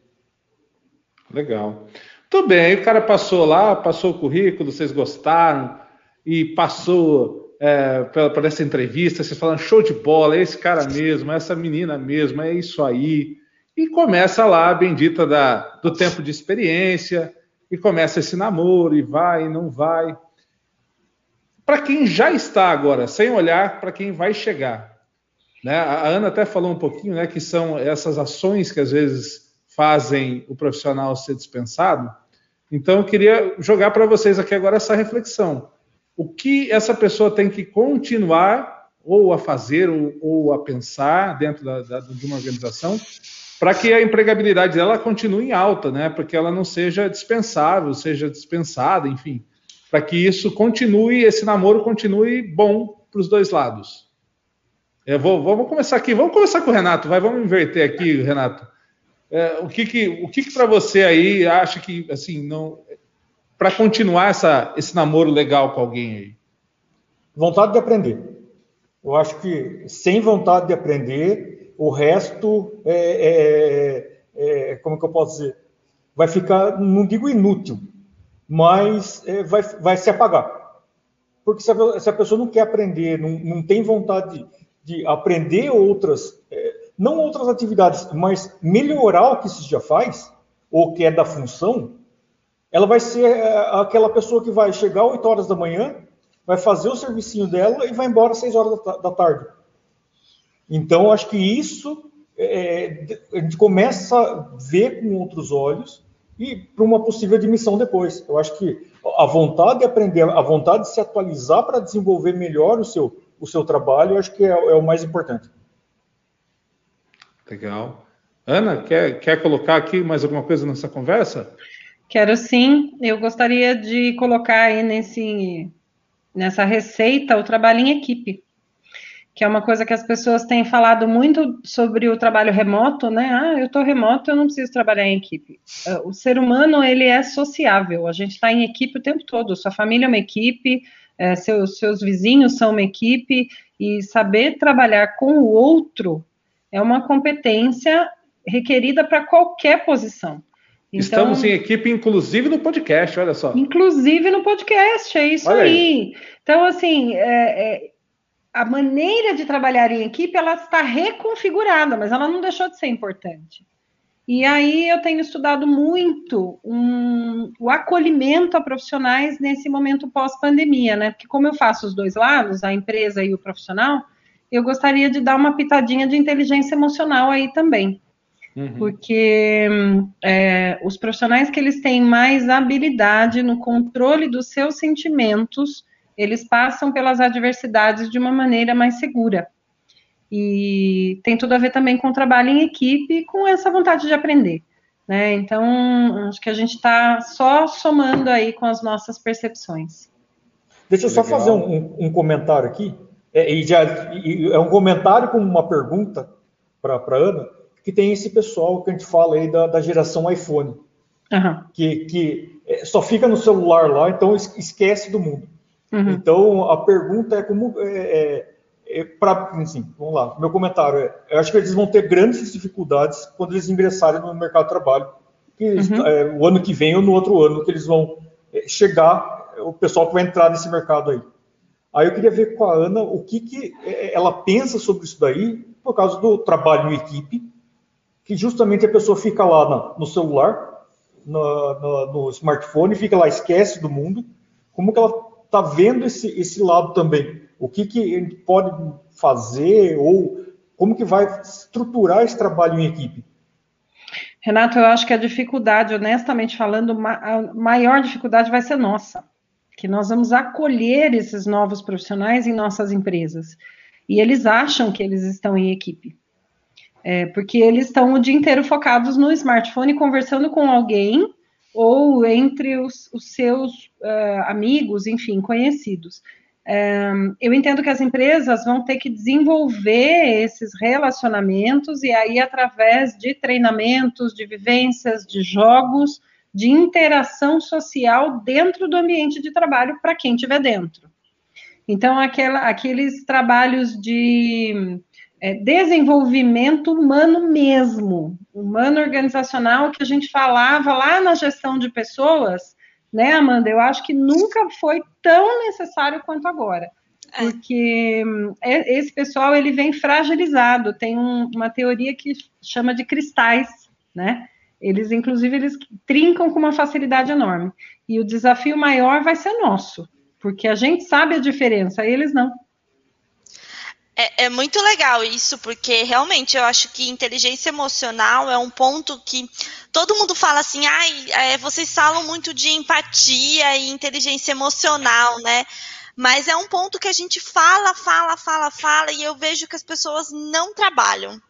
Legal. Tudo bem, aí o cara passou lá, passou o currículo, vocês gostaram, e passou é, para essa entrevista, vocês falam show de bola, é esse cara mesmo, é essa menina mesmo, é isso aí. E começa lá a bendita da, do tempo de experiência, e começa esse namoro, e vai, e não vai. Para quem já está agora, sem olhar para quem vai chegar. Né? A Ana até falou um pouquinho né, que são essas ações que às vezes fazem o profissional ser dispensado. Então, eu queria jogar para vocês aqui agora essa reflexão. O que essa pessoa tem que continuar ou a fazer ou, ou a pensar dentro da, da, de uma organização para que a empregabilidade dela continue alta, né? Porque ela não seja dispensável, seja dispensada, enfim para que isso continue, esse namoro continue bom para os dois lados. Eu vou, vamos começar aqui, vamos começar com o Renato, vai, vamos inverter aqui, Renato. É, o que que, o que, que para você aí acha que, assim, não, para continuar essa, esse namoro legal com alguém aí? Vontade de aprender. Eu acho que sem vontade de aprender, o resto é, é, é como que eu posso dizer, vai ficar, não digo inútil, mas é, vai, vai se apagar. Porque se a, se a pessoa não quer aprender, não, não tem vontade de, de aprender outras, é, não outras atividades, mas melhorar o que se já faz, ou que é da função, ela vai ser é, aquela pessoa que vai chegar 8 horas da manhã, vai fazer o servicinho dela e vai embora às 6 horas da, tarde. Então, acho que isso é, a gente começa a ver com outros olhos e para uma possível admissão depois. Eu acho que a vontade de aprender, a vontade de se atualizar para desenvolver melhor o seu, o seu trabalho, eu acho que é, é o mais importante. Legal. Ana, quer, quer colocar aqui mais alguma coisa nessa conversa? Quero sim. Eu gostaria de colocar aí nesse, nessa receita o trabalho em equipe que é uma coisa que as pessoas têm falado muito sobre o trabalho remoto, né? Ah, eu estou remoto, eu não preciso trabalhar em equipe. Ah, o ser humano, ele é sociável, a gente está em equipe o tempo todo, sua família é uma equipe, é, seus, seus vizinhos são uma equipe, e saber trabalhar com o outro é uma competência requerida para qualquer posição. Então, Estamos em equipe, inclusive no podcast, olha só. Inclusive no podcast, é isso aí. aí. Então, assim, é, é, a maneira de trabalhar em equipe ela está reconfigurada, mas ela não deixou de ser importante. E aí eu tenho estudado muito um, o acolhimento a profissionais nesse momento pós-pandemia, né? Porque como eu faço os dois lados, a empresa e o profissional, eu gostaria de dar uma pitadinha de inteligência emocional aí também. Uhum. Porque é, os profissionais que eles têm mais habilidade no controle dos seus sentimentos, eles passam pelas adversidades de uma maneira mais segura. E tem tudo a ver também com o trabalho em equipe e com essa vontade de aprender. Né? Então, acho que a gente está só somando aí com as nossas percepções. Deixa eu só fazer um, um, comentário aqui. É, e já, e é um comentário com uma pergunta para a Ana, que tem esse pessoal que a gente fala aí da, da geração iPhone, uhum. que, que é, só fica no celular lá, então esquece do mundo. Uhum. Então, a pergunta é como. É, é, é para, assim, vamos lá, meu comentário é: eu acho que eles vão ter grandes dificuldades quando eles ingressarem no mercado de trabalho, que uhum. é, o ano que vem ou no outro ano, que eles vão é, chegar, o pessoal que vai entrar nesse mercado aí. Aí eu queria ver com a Ana o que, que é, ela pensa sobre isso daí, por causa do trabalho em equipe, que justamente a pessoa fica lá na, no celular, no, no, no smartphone, fica lá, esquece do mundo. Como que ela está vendo esse, esse lado também. O que, que gente pode fazer ou como que vai estruturar esse trabalho em equipe? Renato, eu acho que a dificuldade, honestamente falando, a maior dificuldade vai ser nossa, que nós vamos acolher esses novos profissionais em nossas empresas. E eles acham que eles estão em equipe. É, porque eles estão o dia inteiro focados no smartphone, conversando com alguém ou entre os, os seus uh, amigos, enfim, conhecidos. Um, eu entendo que as empresas vão ter que desenvolver esses relacionamentos e aí através de treinamentos, de vivências, de jogos, de interação social dentro do ambiente de trabalho para quem estiver dentro. Então, aquela, aqueles trabalhos de é, desenvolvimento humano mesmo, humano organizacional que a gente falava lá na gestão de pessoas, né, Amanda? Eu acho que nunca foi tão necessário quanto agora. É. Porque é, esse pessoal ele vem fragilizado, tem um, uma teoria que chama de cristais, né? Eles, inclusive, eles trincam com uma facilidade enorme. E o desafio maior vai ser nosso, porque a gente sabe a diferença, eles não. É, é, muito legal isso, porque realmente eu acho que inteligência emocional é um ponto que todo mundo fala assim, ai, é, vocês falam muito de empatia e inteligência emocional, né? Mas é um ponto que a gente fala, fala, fala, fala, e eu vejo que as pessoas não trabalham.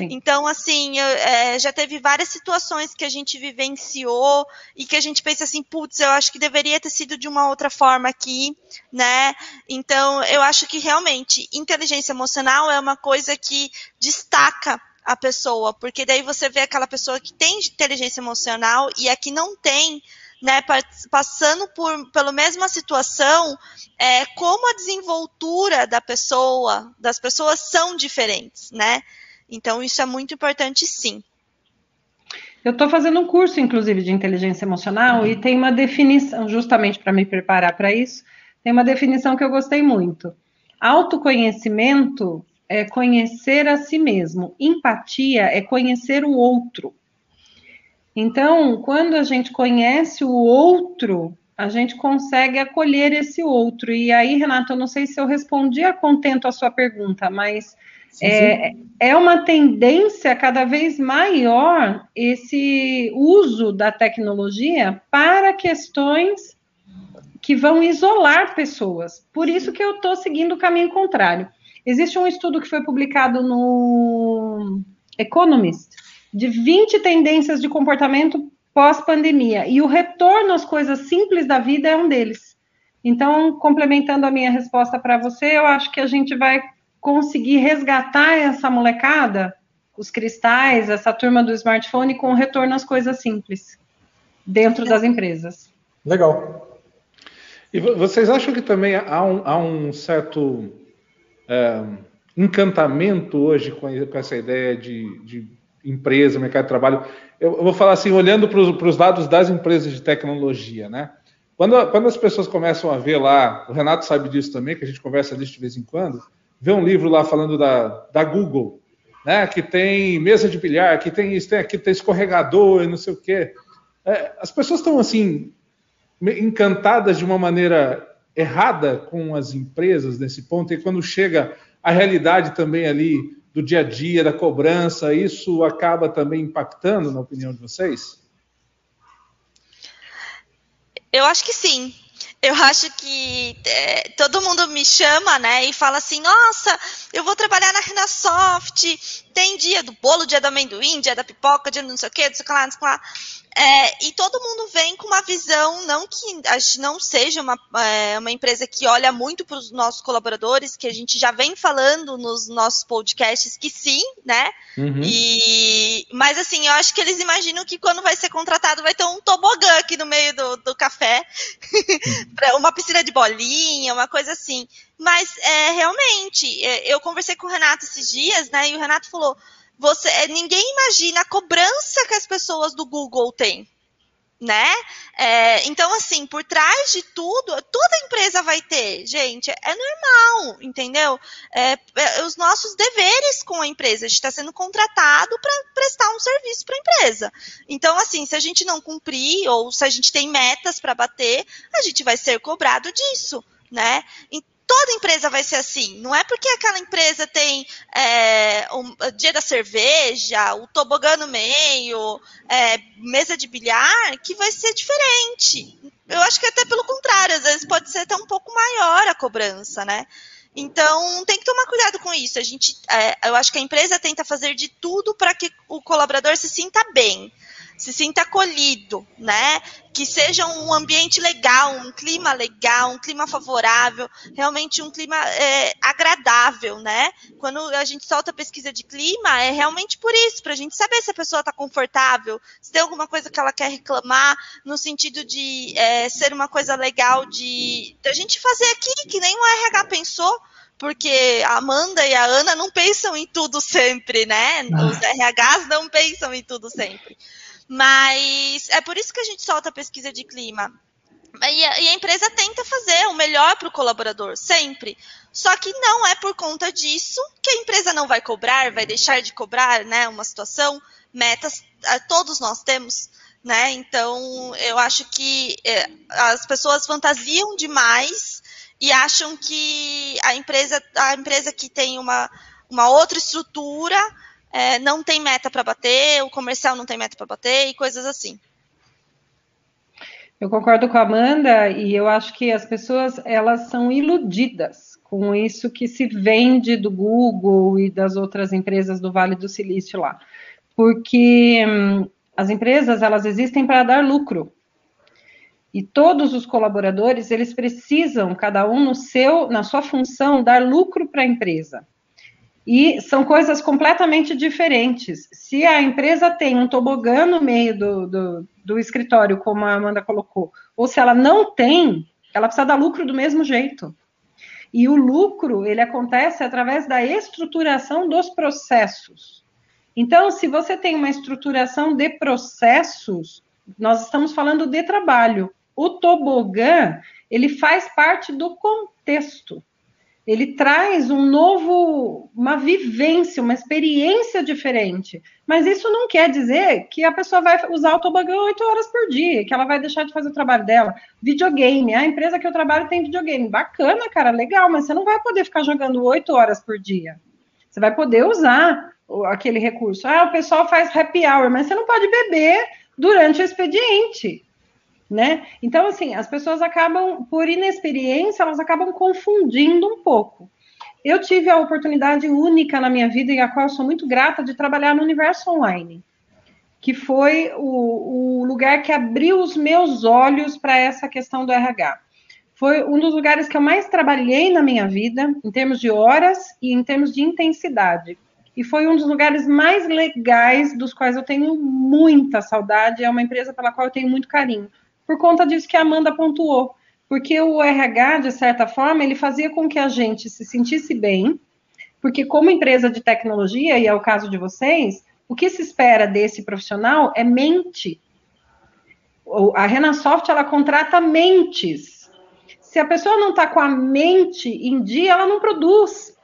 Então, assim, eu, é, já teve várias situações que a gente vivenciou e que a gente pensa assim, putz, eu acho que deveria ter sido de uma outra forma aqui, né? Então, eu acho que realmente inteligência emocional é uma coisa que destaca a pessoa, porque daí você vê aquela pessoa que tem inteligência emocional e a que não tem, né, passando por pela mesma situação, é, como a desenvoltura da pessoa, das pessoas são diferentes, né? Então, isso é muito importante, sim. Eu estou fazendo um curso, inclusive, de inteligência emocional e tem uma definição, justamente para me preparar para isso, tem uma definição que eu gostei muito. Autoconhecimento é conhecer a si mesmo, empatia é conhecer o outro. Então, quando a gente conhece o outro, a gente consegue acolher esse outro. E aí, Renato, eu não sei se eu respondi a contento a sua pergunta, mas é, é uma tendência cada vez maior esse uso da tecnologia para questões que vão isolar pessoas. Por isso que eu estou seguindo o caminho contrário. Existe um estudo que foi publicado no Economist de 20 tendências de comportamento pós-pandemia e o retorno às coisas simples da vida é um deles. Então, complementando a minha resposta para você, eu acho que a gente vai conseguir resgatar essa molecada, os cristais, essa turma do smartphone, com retorno às coisas simples, dentro das empresas. Legal. E vocês acham que também há um, há um certo é, encantamento hoje com, com essa ideia de, de, empresa, mercado de trabalho? Eu, eu vou falar assim, olhando para os dados das empresas de tecnologia, né? Quando, quando as pessoas começam a ver lá, o Renato sabe disso também, que a gente conversa disso de vez em quando, vê um livro lá falando da, da Google, né, que tem mesa de bilhar, que tem isso, tem aquilo, tem escorregador e não sei o quê. É, as pessoas estão assim encantadas de uma maneira errada com as empresas nesse ponto, e quando chega a realidade também ali do dia a dia, da cobrança, isso acaba também impactando, na opinião de vocês? Eu acho que sim eu acho que é, todo mundo me chama, né, e fala assim, nossa, eu vou trabalhar na Renasoft, tem dia do bolo, dia do amendoim, dia da pipoca, dia do não sei o que, não sei o que lá, não sei o que lá. É, e todo mundo vem com uma visão, não que a gente não seja uma, é, uma empresa que olha muito para os nossos colaboradores, que a gente já vem falando nos nossos podcasts que sim, né? Uhum. E, mas assim, eu acho que eles imaginam que quando vai ser contratado vai ter um tobogã aqui no meio do, do café, uma piscina de bolinha, uma coisa assim. Mas é, realmente, é, eu conversei com o Renato esses dias, né? E o Renato falou você, é, ninguém imagina a cobrança que as pessoas do Google têm, né? É, então, assim, por trás de tudo, toda empresa vai ter, gente, é normal, entendeu? É, é, os nossos deveres com a empresa, a gente está sendo contratado para prestar um serviço para a empresa. Então, assim, se a gente não cumprir ou se a gente tem metas para bater, a gente vai ser cobrado disso, né? Toda empresa vai ser assim. Não é porque aquela empresa tem é, dia da cerveja, o tobogã no meio, é, mesa de bilhar, que vai ser diferente. Eu acho que até pelo contrário, às vezes pode ser até um pouco maior a cobrança, né? Então tem que tomar cuidado com isso. A gente, é, eu acho que a empresa tenta fazer de tudo para que o colaborador se sinta bem se sinta acolhido, né? Que seja um ambiente legal, um clima legal, um clima favorável, realmente um clima é, agradável, né? Quando a gente solta a pesquisa de clima, é realmente por isso, para a gente saber se a pessoa está confortável, se tem alguma coisa que ela quer reclamar, no sentido de é, ser uma coisa legal de, de a gente fazer aqui, que nem o RH pensou, porque a Amanda e a Ana não pensam em tudo sempre, né? Os RHs não pensam em tudo sempre. Mas é por isso que a gente solta a pesquisa de clima. E a, empresa tenta fazer o melhor para o colaborador, sempre. Só que não é por conta disso que a empresa não vai cobrar, vai deixar de cobrar, né? Uma situação, metas, todos nós temos, né? Então, eu acho que é, as pessoas fantasiam demais e acham que a empresa, a empresa que tem uma, uma outra estrutura é, não tem meta para bater, o comercial não tem meta para bater e coisas assim. Eu concordo com a Amanda e eu acho que as pessoas elas são iludidas com isso que se vende do Google e das outras empresas do Vale do Silício lá, porque hum, as empresas elas existem para dar lucro e todos os colaboradores eles precisam cada um no seu na sua função dar lucro para a empresa. E são coisas completamente diferentes. Se a empresa tem um tobogã no meio do, do, do, escritório, como a Amanda colocou, ou se ela não tem, ela precisa dar lucro do mesmo jeito. E o lucro, ele acontece através da estruturação dos processos. Então, se você tem uma estruturação de processos, nós estamos falando de trabalho. O tobogã, ele faz parte do contexto ele traz um novo, uma vivência, uma experiência diferente. Mas isso não quer dizer que a pessoa vai usar o tobogã oito horas por dia, que ela vai deixar de fazer o trabalho dela. Videogame, a empresa que eu trabalho tem videogame. Bacana, cara, legal, mas você não vai poder ficar jogando oito horas por dia. Você vai poder usar aquele recurso. Ah, o pessoal faz happy hour, mas você não pode beber durante o expediente né? Então, assim, as pessoas acabam, por inexperiência, elas acabam confundindo um pouco. Eu tive a oportunidade única na minha vida e a qual sou muito grata de trabalhar no universo online, que foi o, o lugar que abriu os meus olhos para essa questão do RH. Foi um dos lugares que eu mais trabalhei na minha vida, em termos de horas e em termos de intensidade. E foi um dos lugares mais legais, dos quais eu tenho muita saudade. É uma empresa pela qual eu tenho muito carinho por conta disso que a Amanda pontuou. Porque o RH, de certa forma, ele fazia com que a gente se sentisse bem, porque como empresa de tecnologia, e é o caso de vocês, o que se espera desse profissional é mente. A Renasoft, ela contrata mentes. Se a pessoa não está com a mente em dia, ela não produz.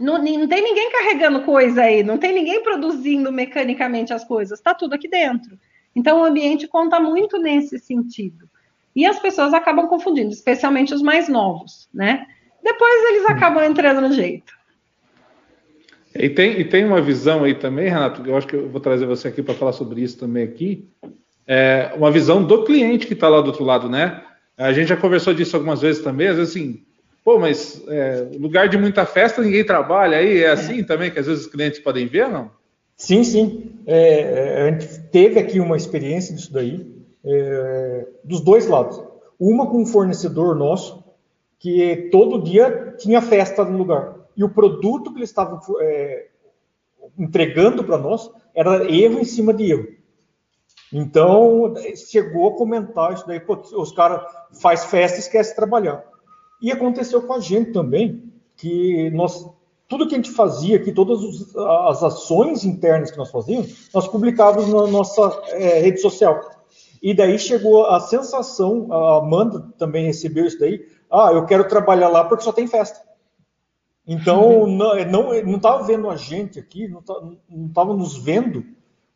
Não, não, tem ninguém carregando coisa aí, não tem ninguém produzindo mecanicamente as coisas, está tudo aqui dentro. Então, o ambiente conta muito nesse sentido. E as pessoas acabam confundindo, especialmente os mais novos, né? Depois eles acabam entrando no jeito. E tem, e tem uma visão aí também, Renato, eu acho que eu vou trazer você aqui para falar sobre isso também aqui. É uma visão do cliente que está lá do outro lado, né? A gente já conversou disso algumas vezes também, às vezes assim, pô, mas é, lugar de muita festa ninguém trabalha aí, é assim é. também que às vezes os clientes podem ver, não? Sim, sim. É, é, a gente teve aqui uma experiência disso daí, é, dos dois lados. Uma com um fornecedor nosso, que todo dia tinha festa no lugar. E o produto que eles estavam é, entregando para nós era erro em cima de erro. Então, chegou a comentar isso daí, os caras faz festa e esquece de trabalhar. E aconteceu com a gente também, que nós tudo que a gente fazia aqui, todas as ações internas que nós fazíamos, nós publicávamos na nossa é, rede social. E daí chegou a sensação, a Amanda também recebeu isso daí, ah, eu quero trabalhar lá porque só tem festa. Então, não estava vendo a gente aqui, não estava nos vendo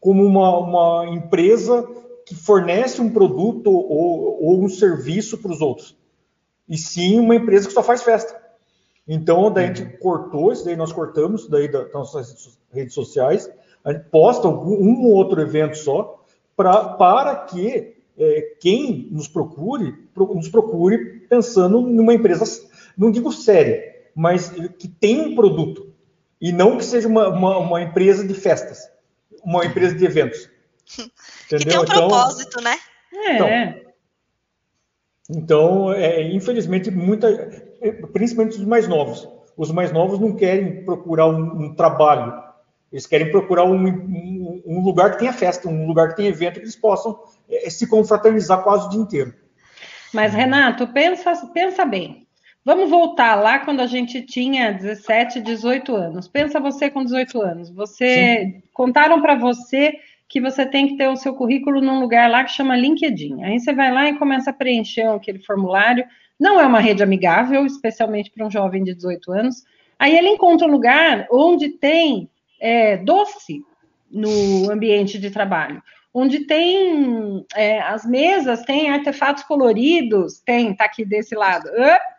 como uma, uma empresa que fornece um produto ou, ou um serviço para os outros. E sim uma empresa que só faz festa. Então, daí a gente cortou isso, daí nós cortamos daí das nossas redes sociais, a gente posta um ou outro evento só, pra, para que é, quem nos procure, nos procure pensando numa empresa, não digo séria, mas que tem um produto, e não que seja uma, uma, uma empresa de festas, uma empresa de eventos. Entendeu? Que tem um então, propósito, né? É. Então, então é, infelizmente, muita, principalmente os mais novos. Os mais novos não querem procurar um, um trabalho, eles querem procurar um, um, um, lugar que tenha festa, um lugar que tenha evento, que eles possam é, se confraternizar quase o dia inteiro. Mas, Renato, pensa, pensa bem. Vamos voltar lá quando a gente tinha 17, 18 anos. Pensa você com 18 anos. Você Sim. contaram para você que você tem que ter o seu currículo num lugar lá que chama LinkedIn. Aí você vai lá e começa a preencher aquele formulário. Não é uma rede amigável, especialmente para um jovem de 18 anos. Aí ele encontra um lugar onde tem é, doce no ambiente de trabalho, onde tem é, as mesas, tem artefatos coloridos, tem, tá aqui desse lado,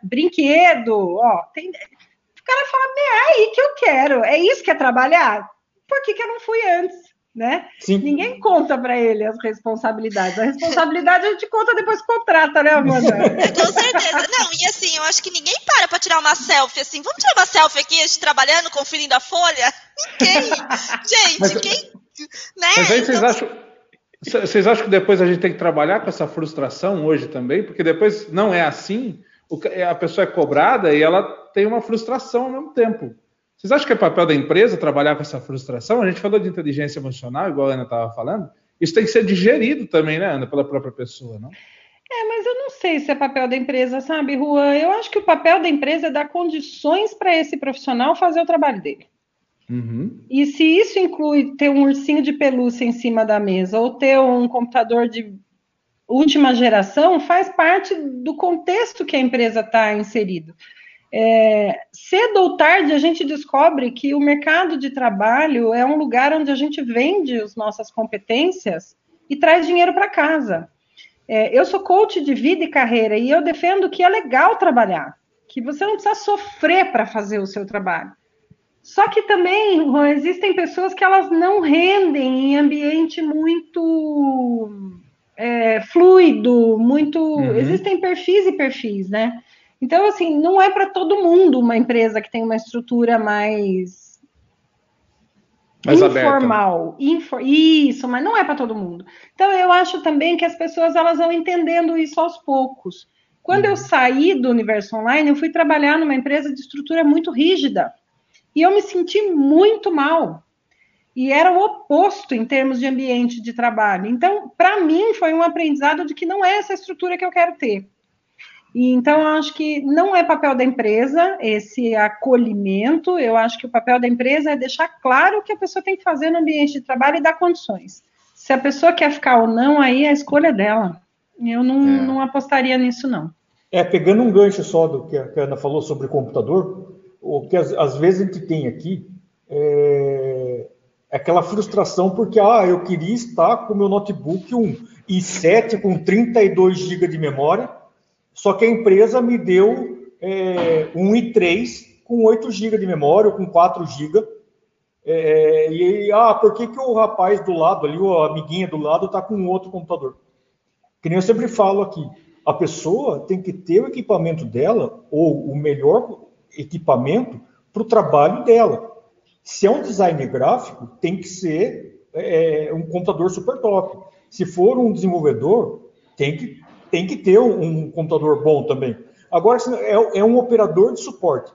brinquedo, ó, tem. O cara fala, é aí que eu quero, é isso que é trabalhar? Por que, que eu não fui antes? Né? Sim. Ninguém conta para ele as responsabilidades. A responsabilidade a gente conta depois que contrata, né, Amanda? Com certeza. Não, e assim, eu acho que ninguém para para tirar uma selfie assim. Vamos tirar uma selfie aqui, a gente trabalhando, conferindo a folha? Ninguém. Gente, mas, quem. Né? Mas aí vocês então... acham. Vocês acham que depois a gente tem que trabalhar com essa frustração hoje também? Porque depois não é assim, a pessoa é cobrada e ela tem uma frustração ao mesmo tempo. Vocês acham que é papel da empresa trabalhar com essa frustração? A gente falou de inteligência emocional, igual a Ana estava falando. Isso tem que ser digerido também, né, Ana, pela própria pessoa, não? É, mas eu não sei se é papel da empresa, sabe, Juan? Eu acho que o papel da empresa é dar condições para esse profissional fazer o trabalho dele. Uhum. E se isso inclui ter um ursinho de pelúcia em cima da mesa ou ter um computador de última geração, faz parte do contexto que a empresa está inserido. É, cedo ou tarde a gente descobre que o mercado de trabalho é um lugar onde a gente vende as nossas competências e traz dinheiro para casa. É, eu sou coach de vida e carreira e eu defendo que é legal trabalhar, que você não precisa sofrer para fazer o seu trabalho. Só que também existem pessoas que elas não rendem em ambiente muito é, fluido, muito. Uhum. Existem perfis e perfis, né? Então, assim, não é para todo mundo uma empresa que tem uma estrutura mais, mais informal. Infor, isso, mas não é para todo mundo. Então, eu acho também que as pessoas elas vão entendendo isso aos poucos. Quando eu uhum. saí do universo online, eu fui trabalhar numa empresa de estrutura muito rígida. E eu me senti muito mal. E era o oposto em termos de ambiente de trabalho. Então, para mim, foi um aprendizado de que não é essa estrutura que eu quero ter. E, então, eu acho que não é papel da empresa esse acolhimento, eu acho que o papel da empresa é deixar claro o que a pessoa tem que fazer no ambiente de trabalho e dar condições. Se a pessoa quer ficar ou não, aí é a escolha dela. Eu não, é. não apostaria nisso, não. É, pegando um gancho só do que a Ana falou sobre computador, o que às, vezes a gente tem aqui é, é aquela frustração porque, ah, eu queria estar com o meu notebook um i7 com 32 GB de memória, só que a empresa me deu é, um i3 com 8 GB de memória, ou com 4 GB. É, e ah, por que, que o rapaz do lado ali, a amiguinha do lado, está com outro computador? Que nem eu sempre falo aqui, a pessoa tem que ter o equipamento dela, ou o melhor equipamento, para o trabalho dela. Se é um design gráfico, tem que ser é, um computador super top. Se for um desenvolvedor, tem que tem que ter um, um computador bom também. Agora, é, é, um operador de suporte,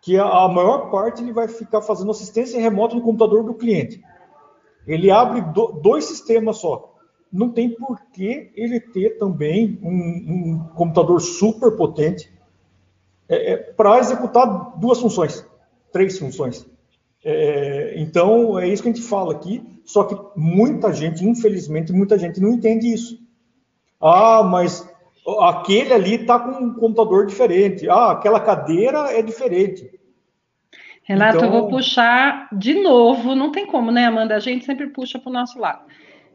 que a, a, maior parte ele vai ficar fazendo assistência remota no computador do cliente. Ele abre do, dois sistemas só. Não tem por que ele ter também um, um computador super potente é, é, para executar duas funções, três funções. É, então, é isso que a gente fala aqui, só que muita gente, infelizmente, muita gente não entende isso. Ah, mas aquele ali está com um computador diferente. Ah, aquela cadeira é diferente. Renato, então... eu vou puxar de novo, não tem como, né, Amanda? A gente sempre puxa para o nosso lado.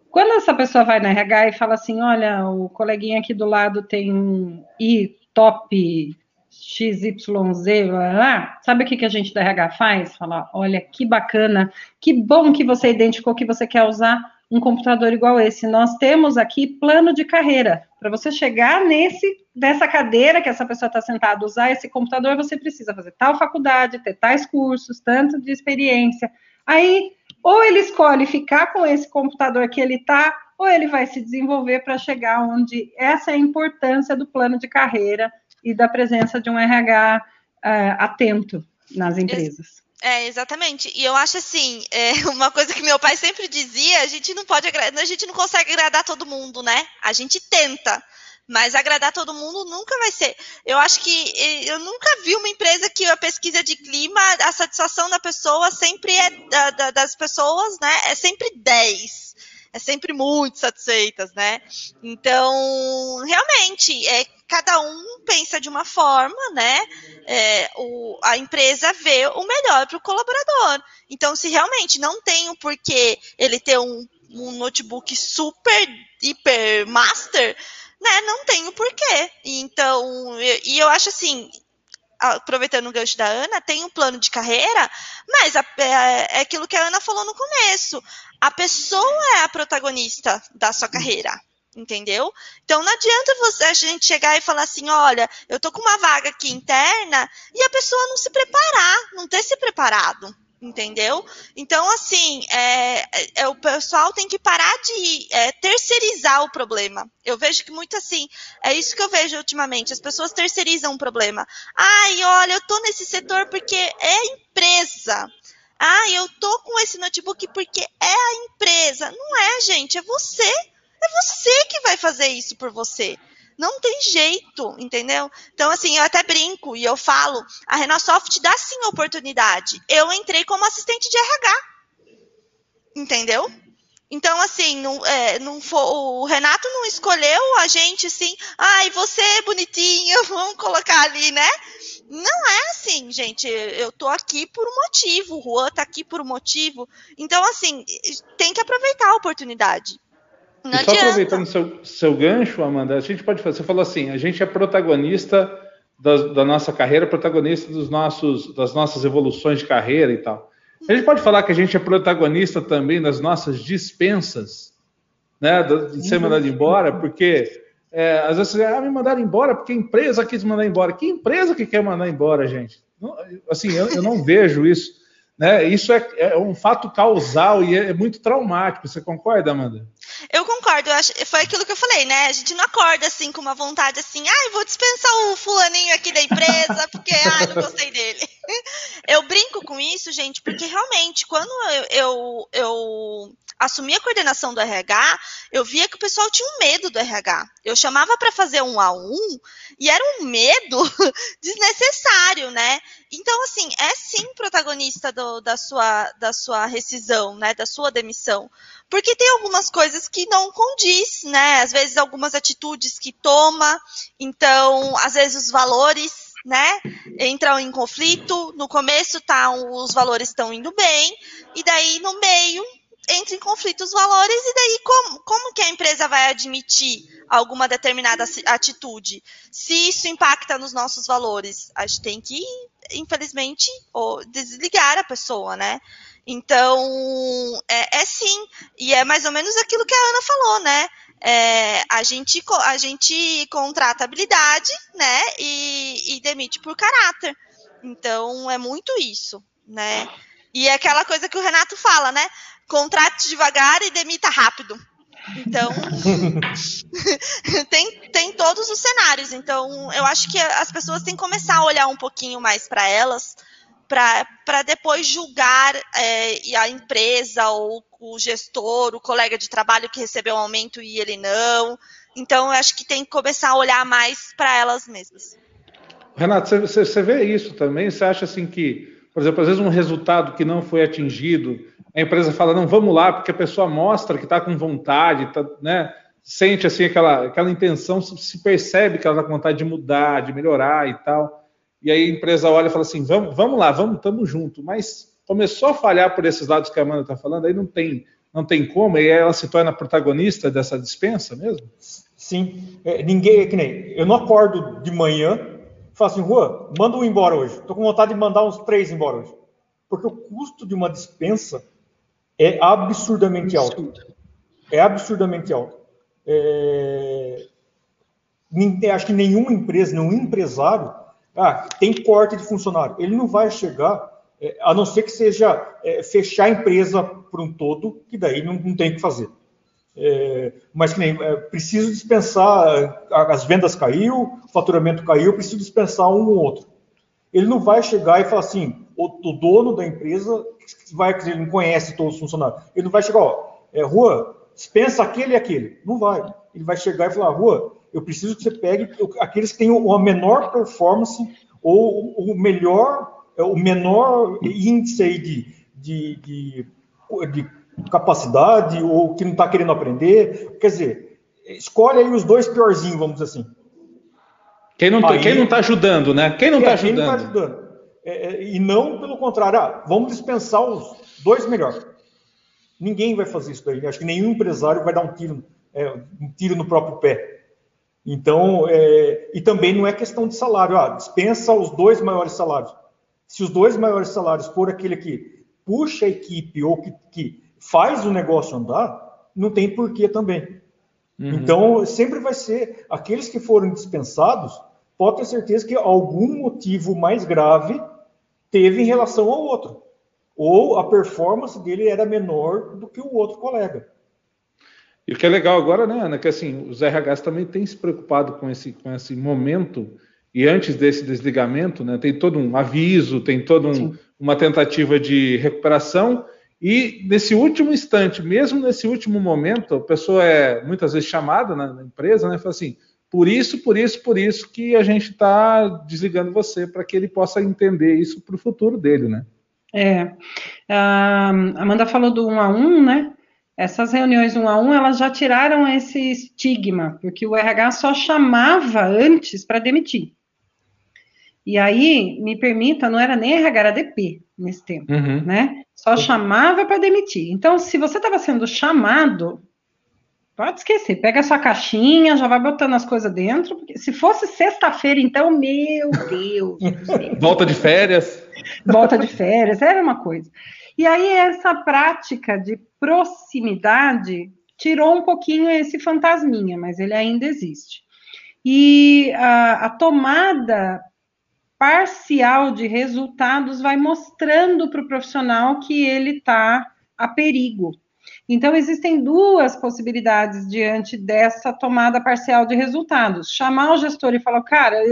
Quando essa pessoa vai na RH e fala assim: olha, o coleguinha aqui do lado tem um i top XYZ, lá, lá, sabe o que, que a gente da RH faz? Falar, olha, que bacana, que bom que você identificou que você quer usar um computador igual esse. Nós temos aqui plano de carreira. Para você chegar nesse nessa cadeira que essa pessoa está sentada, usar esse computador, você precisa fazer tal faculdade, ter tais cursos, tanto de experiência. Aí, ou ele escolhe ficar com esse computador que ele está, ou ele vai se desenvolver para chegar onde essa é a importância do plano de carreira e da presença de um RH uh, eh, atento nas empresas. É, exatamente. E eu acho assim, é, uma coisa que meu pai sempre dizia, a gente não pode a gente não consegue agradar todo mundo, né? A gente tenta, mas agradar todo mundo nunca vai ser. Eu acho que eu nunca vi uma empresa que a pesquisa de clima, a satisfação da pessoa sempre é da, da, das pessoas, né? É sempre 10 é sempre muito satisfeitas, né? Então, realmente, é, cada um pensa de uma forma, né? É, o, a empresa vê o melhor para o colaborador. Então, se realmente não tem o porquê ele ter um, um notebook super, hiper master, né? Não tem o porquê. Então, e eu acho assim, aproveitando o gancho da Ana, tem um plano de carreira, mas a, é, é, aquilo que a Ana falou no começo a pessoa é a protagonista da sua carreira. Entendeu? Então não adianta você, a gente chegar e falar assim: olha, eu tô com uma vaga aqui interna e a pessoa não se preparar, não ter se preparado entendeu? Então, assim, é, é, o pessoal tem que parar de é, terceirizar o problema. Eu vejo que muito assim, é isso que eu vejo ultimamente, as pessoas terceirizam o problema. Ai, olha, eu tô nesse setor porque é empresa. Ah, eu tô com esse notebook porque é a empresa. Não é, gente, é você. É você que vai fazer isso por você. Não tem jeito, entendeu? Então, assim, eu até brinco e eu falo, a Renasoft dá sim oportunidade. Eu entrei como assistente de RH. Entendeu? Então, assim, não, é, não for, o Renato não escolheu a gente assim, ai, você é bonitinha, vamos colocar ali, né? Não é assim, gente. Eu tô aqui por um motivo. O Juan tá aqui por um motivo. Então, assim, tem que aproveitar a oportunidade. Não e só adianta. aproveitando seu, seu gancho, Amanda, a gente pode fazer. Você falou assim: a gente é protagonista da, da, nossa carreira, protagonista dos nossos, das nossas evoluções de carreira e tal. A gente pode falar que a gente é protagonista também das nossas dispensas, né? De ser mandado embora, porque é, às vezes você ah, me mandaram embora porque a empresa quis mandar embora. Que empresa que quer mandar embora, gente? Não, assim, eu, eu, não vejo isso. Né? Isso é, é, um fato causal e é, é muito traumático. Você concorda, Amanda? Eu concordo, eu acho, foi aquilo que eu falei, né? A gente não acorda assim com uma vontade assim, ai, ah, vou dispensar o fulaninho aqui da empresa, porque ai, não gostei dele. Eu brinco com isso, gente, porque realmente, quando eu, eu, eu assumi a coordenação do RH, eu via que o pessoal tinha um medo do RH. Eu chamava para fazer um a um e era um medo desnecessário, né? Então, assim, é sim protagonista do, da, sua, da sua rescisão, né? Da sua demissão. Porque tem algumas coisas que não condiz, né? Às vezes algumas atitudes que toma, então, às vezes os valores, né, entram em conflito. No começo tá, os valores estão indo bem, e daí no meio entra em conflito os valores, e daí como, como que a empresa vai admitir alguma determinada atitude? Se isso impacta nos nossos valores, a gente tem que, infelizmente, desligar a pessoa, né? Então, é, é, sim, e é mais ou menos aquilo que a Ana falou, né? É, a, gente, a gente contrata habilidade, né? E, e demite por caráter. Então, é muito isso, né? E é aquela coisa que o Renato fala, né? Contrate devagar e demita rápido. Então, tem, tem todos os cenários. Então, eu acho que as pessoas têm que começar a olhar um pouquinho mais para elas, para depois julgar é, a empresa ou o gestor, o colega de trabalho que recebeu um aumento e ele não. Então, acho que tem que começar a olhar mais para elas mesmas. Renato, você, você vê isso também? Você acha assim que, por exemplo, às vezes um resultado que não foi atingido, a empresa fala, não, vamos lá, porque a pessoa mostra que está com vontade, tá, né? sente assim aquela, aquela intenção, se percebe que ela está com vontade de mudar, de melhorar e tal e aí a empresa olha e fala assim, vamos, vamos lá, vamos, estamos junto, mas começou a falhar por esses lados que a Amanda está falando, aí não tem, não tem como, e ela se torna protagonista dessa dispensa mesmo? Sim, é, ninguém, que nem, eu não acordo de manhã fala assim, Rua, manda um embora hoje. Estou com vontade de mandar uns três embora hoje. Porque o custo de uma dispensa é absurdamente alto. É absurdamente alto. É... Acho que nenhuma empresa, nenhum empresário, ah, tem corte de funcionário. Ele não vai chegar, é, a não ser que seja é, fechar a empresa por um todo, que daí não, não tem o que fazer. É, mas que nem, é, preciso dispensar, as vendas caiu, o faturamento caiu, preciso dispensar um ou outro. Ele não vai chegar e falar assim, o, o dono da empresa vai, ele não conhece todos os funcionários, ele não vai chegar, ó, é, Rua, dispensa aquele e aquele. Não vai. Ele vai chegar e falar, Rua, eu preciso que você pegue aqueles que têm uma menor performance ou o melhor, o menor índice aí de, de, de, de capacidade ou que não está querendo aprender. Quer dizer, escolhe aí os dois piorzinhos, vamos dizer assim. Quem não está ajudando, né? Quem não está é, ajudando? Quem não está ajudando. É, é, e não pelo contrário, ah, vamos dispensar os dois melhores. Ninguém vai fazer isso daí. Acho que nenhum empresário vai dar um tiro, é, um tiro no próprio pé. Então, é, e também não é questão de salário. Ah, dispensa os dois maiores salários. Se os dois maiores salários for aquele que puxa a equipe ou que, que faz o negócio andar, não tem porquê também. Uhum. Então, sempre vai ser aqueles que foram dispensados, pode ter certeza que algum motivo mais grave teve em relação ao outro. Ou a performance dele era menor do que o outro colega. E o que é legal agora, né, Ana, que assim, os RHs também têm se preocupado com esse, com esse momento e antes desse desligamento, né, tem todo um aviso, tem toda um, uma tentativa de recuperação e nesse último instante, mesmo nesse último momento, a pessoa é muitas vezes chamada na, na empresa, né, fala assim, por isso, por isso, por isso que a gente está desligando você para que ele possa entender isso para o futuro dele, né? É. A Amanda falou do um a um, né? Essas reuniões um a um, elas já tiraram esse estigma, porque o RH só chamava antes para demitir. E aí, me permita, não era nem RH, era DP nesse tempo, uhum. né? Só chamava para demitir. Então, se você estava sendo chamado, pode esquecer, pega a sua caixinha, já vai botando as coisas dentro, porque se fosse sexta-feira, então, meu Deus. Volta de férias. Volta de férias, era uma coisa. E aí, essa prática de proximidade tirou um pouquinho esse fantasminha, mas ele ainda existe. E a, a tomada parcial de resultados vai mostrando para o profissional que ele está a perigo. Então, existem duas possibilidades diante dessa tomada parcial de resultados. Chamar o gestor e falar, cara,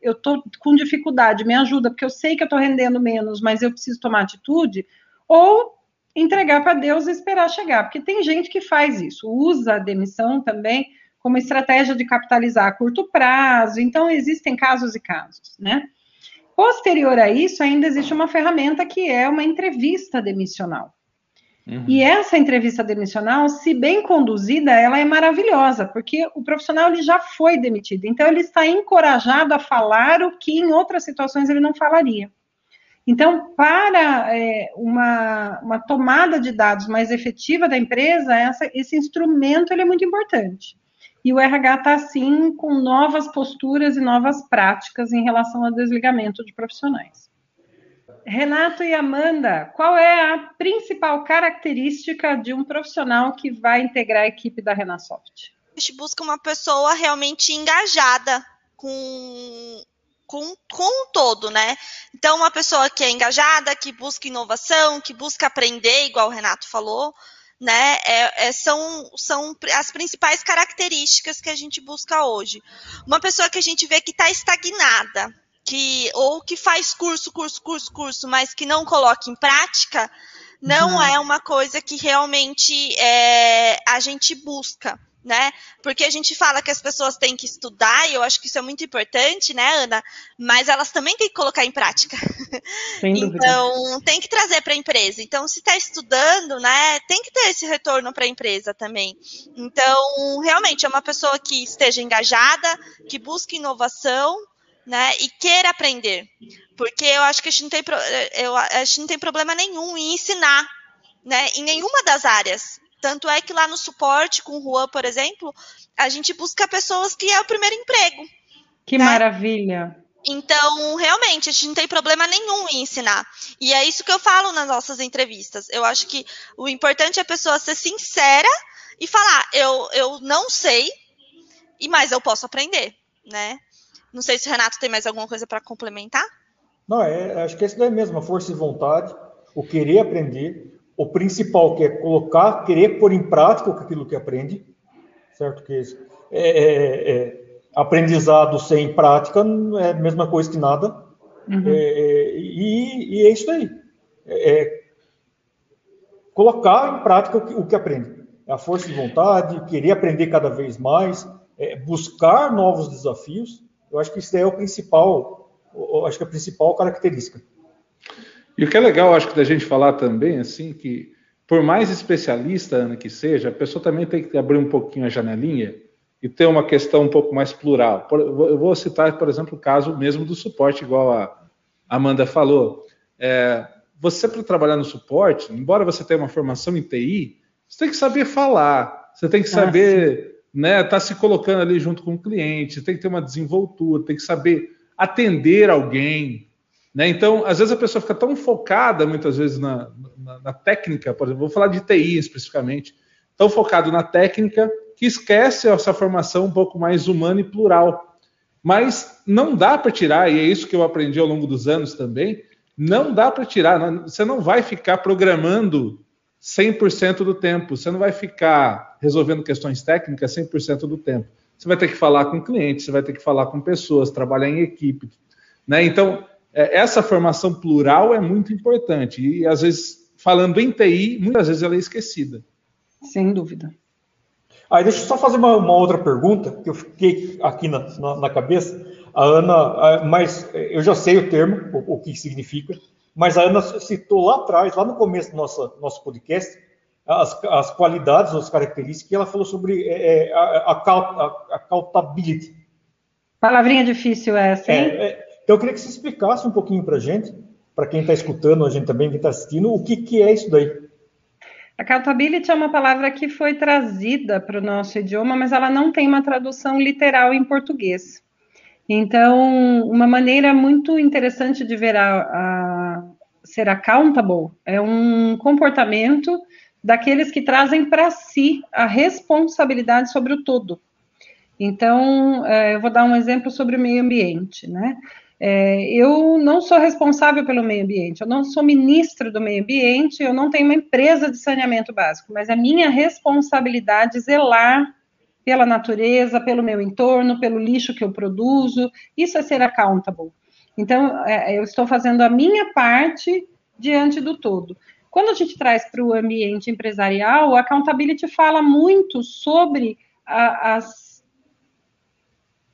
eu estou com dificuldade, me ajuda, porque eu sei que eu estou rendendo menos, mas eu preciso tomar atitude. Ou entregar para Deus e esperar chegar, porque tem gente que faz isso, usa a demissão também como estratégia de capitalizar a curto prazo. Então, existem casos e casos, né? Posterior a isso, ainda existe uma ferramenta que é uma entrevista demissional. Uhum. E essa entrevista demissional, se bem conduzida, ela é maravilhosa, porque o profissional ele já foi demitido, então ele está encorajado a falar o que em outras situações ele não falaria. Então, para é, uma, uma, tomada de dados mais efetiva da empresa, essa, esse instrumento ele é muito importante. E o RH está, sim, com novas posturas e novas práticas em relação ao desligamento de profissionais. Renato e Amanda, qual é a principal característica de um profissional que vai integrar a equipe da Renasoft? A gente busca uma pessoa realmente engajada com com, com um todo, né? Então, uma pessoa que é engajada, que busca inovação, que busca aprender, igual o Renato falou, né? É, é, são, são as principais características que a gente busca hoje. Uma pessoa que a gente vê que está estagnada, que ou que faz curso, curso, curso, curso, mas que não coloca em prática, não uhum. é uma coisa que realmente é, a gente busca né? Porque a gente fala que as pessoas têm que estudar, e eu acho que isso é muito importante, né, Ana? Mas elas também têm que colocar em prática. então, tem que trazer para a empresa. Então, se está estudando, né, tem que ter esse retorno para a empresa também. Então, realmente, é uma pessoa que esteja engajada, que busque inovação, né, e queira aprender. Porque eu acho que a gente não tem, eu, a gente não tem problema nenhum em ensinar, né, em nenhuma das áreas. Tanto é que lá no suporte com o Juan, por exemplo, a gente busca pessoas que é o primeiro emprego. Que né? maravilha! Então, realmente, a gente não tem problema nenhum em ensinar. E é isso que eu falo nas nossas entrevistas. Eu acho que o importante é a pessoa ser sincera e falar: eu, eu não sei, e mais eu posso aprender, né? Não sei se o Renato tem mais alguma coisa para complementar. Não, é, acho que é isso daí mesmo, a força e vontade, o querer aprender, o principal que é colocar, querer pôr em prática aquilo que aprende, certo? Que é, é, é aprendizado sem prática é a mesma coisa que nada. Uhum. É, é, e, e, é isso aí. É, colocar em prática o que, o que, aprende. É a força de vontade, querer aprender cada vez mais, é buscar novos desafios. Eu acho que isso é o principal, acho que é a principal característica. E o que é legal, acho que da gente falar também, assim, que por mais especialista, Ana, que seja, a pessoa também tem que abrir um pouquinho a janelinha e ter uma questão um pouco mais plural. Eu vou citar, por exemplo, o caso mesmo do suporte, igual a Amanda falou. É, você, para trabalhar no suporte, embora você tenha uma formação em TI, você tem que saber falar, você tem que ah, saber ah, né, tá se colocando ali junto com o cliente, tem que ter uma desenvoltura, tem que saber atender alguém. Né? Então, às vezes a pessoa fica tão focada, muitas vezes, na, na, na técnica, por exemplo, vou falar de TI especificamente, tão focado na técnica que esquece essa formação um pouco mais humana e plural. Mas não dá para tirar, e é isso que eu aprendi ao longo dos anos também, não dá para tirar, você não vai ficar programando 100% do tempo, você não vai ficar resolvendo questões técnicas 100% do tempo. Você vai ter que falar com clientes, você vai ter que falar com pessoas, trabalhar em equipe. Né? Então, essa formação plural é muito importante. E, às vezes, falando em TI, muitas vezes ela é esquecida. Sem dúvida. Aí deixa eu só fazer uma, uma outra pergunta, que eu fiquei aqui na, na, na, cabeça. A Ana, mas eu já sei o termo, o, o, que significa, mas a Ana citou lá atrás, lá no começo do nosso, nosso podcast, as, as qualidades, as características, que ela falou sobre é, é a, a, a, accountability. Palavrinha difícil essa, hein? É, é, então eu queria que você explicasse um pouquinho para a gente, para quem está escutando, a gente também que está assistindo, o que, que é isso daí. Accountability é uma palavra que foi trazida para o nosso idioma, mas ela não tem uma tradução literal em português. Então, uma maneira muito interessante de ver a, a ser accountable é um comportamento daqueles que trazem para si a responsabilidade sobre o todo. Então, é, eu vou dar um exemplo sobre o meio ambiente, né? É, eu não sou responsável pelo meio ambiente, eu não sou ministro do meio ambiente, eu não tenho uma empresa de saneamento básico, mas é minha responsabilidade zelar pela natureza, pelo meu entorno, pelo lixo que eu produzo, isso é ser accountable. Então, é, eu estou fazendo a minha parte diante do todo. Quando a gente traz para o ambiente empresarial, o accountability fala muito sobre a, as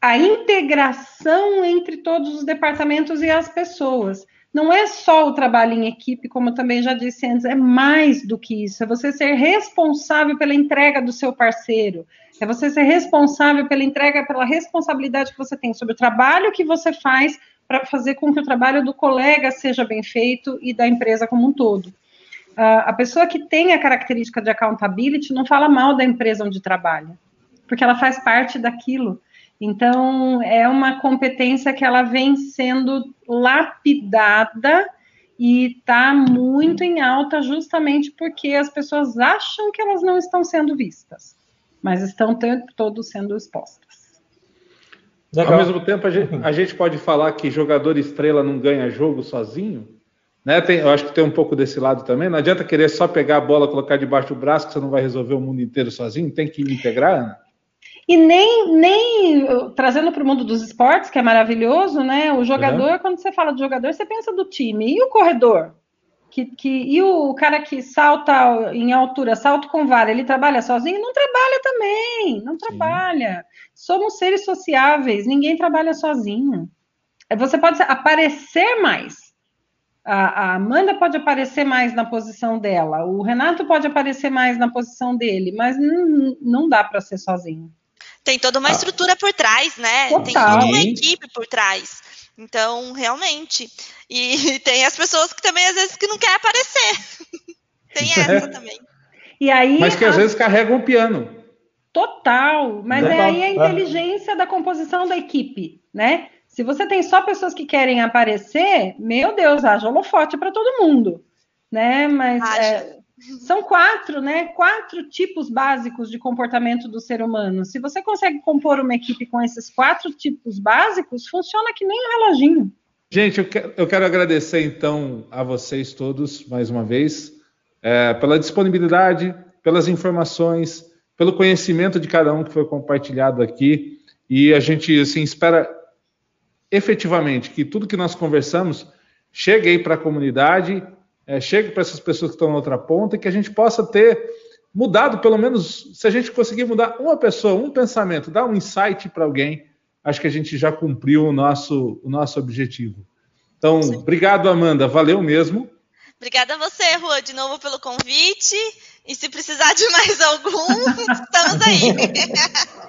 a integração entre todos os departamentos e as pessoas. Não é só o trabalho em equipe, como também já disse antes, é mais do que isso. É você ser responsável pela entrega do seu parceiro. É você ser responsável pela entrega, pela responsabilidade que você tem sobre o trabalho que você faz para fazer com que o trabalho do colega seja bem feito e da empresa como um todo. A pessoa que tem a característica de accountability não fala mal da empresa onde trabalha, porque ela faz parte daquilo. Então, é uma competência que ela vem sendo lapidada e está muito em alta justamente porque as pessoas acham que elas não estão sendo vistas, mas estão o tempo todo sendo expostas. Legal. Ao mesmo tempo, a gente, a gente, pode falar que jogador estrela não ganha jogo sozinho? Né? Tem, eu acho que tem um pouco desse lado também. Não adianta querer só pegar a bola, colocar debaixo do braço, que você não vai resolver o mundo inteiro sozinho. Tem que integrar, Ana? E nem, nem trazendo para o mundo dos esportes, que é maravilhoso, né? O jogador, uhum. quando você fala de jogador, você pensa do time. E o corredor? Que, que, e o cara que salta em altura, salto com vara, ele trabalha sozinho? Não trabalha também, não trabalha. Sim. Somos seres sociáveis, ninguém trabalha sozinho. Você pode aparecer mais. A, a Amanda pode aparecer mais na posição dela, o Renato pode aparecer mais na posição dele, mas não, não dá para ser sozinho. Tem toda uma ah. estrutura por trás, né? Total. Tem toda uma equipe por trás. Então, realmente. E tem as pessoas que também, às vezes, que não querem aparecer. tem essa também. E aí, Mas que às vezes carregam o piano. Total. Mas é aí a inteligência da composição da equipe, né? Se você tem só pessoas que querem aparecer, meu Deus, haja holofote para todo mundo, né? Mas é, são quatro, né? Quatro tipos básicos de comportamento do ser humano. Se você consegue compor uma equipe com esses quatro tipos básicos, funciona que nem um reloginho. Gente, eu quero, eu quero agradecer então a vocês todos mais uma vez é, pela disponibilidade, pelas informações, pelo conhecimento de cada um que foi compartilhado aqui. E a gente assim espera efetivamente que tudo que nós conversamos chegue para a comunidade, é, chegue para essas pessoas que estão na outra ponta e que a gente possa ter mudado, pelo menos, se a gente conseguir mudar uma pessoa, um pensamento, dar um insight para alguém, acho que a gente já cumpriu o nosso, o nosso objetivo. Então, Sim. obrigado, Amanda, valeu mesmo. Obrigada a você, Rua, de novo pelo convite. E se precisar de mais algum, estamos aí.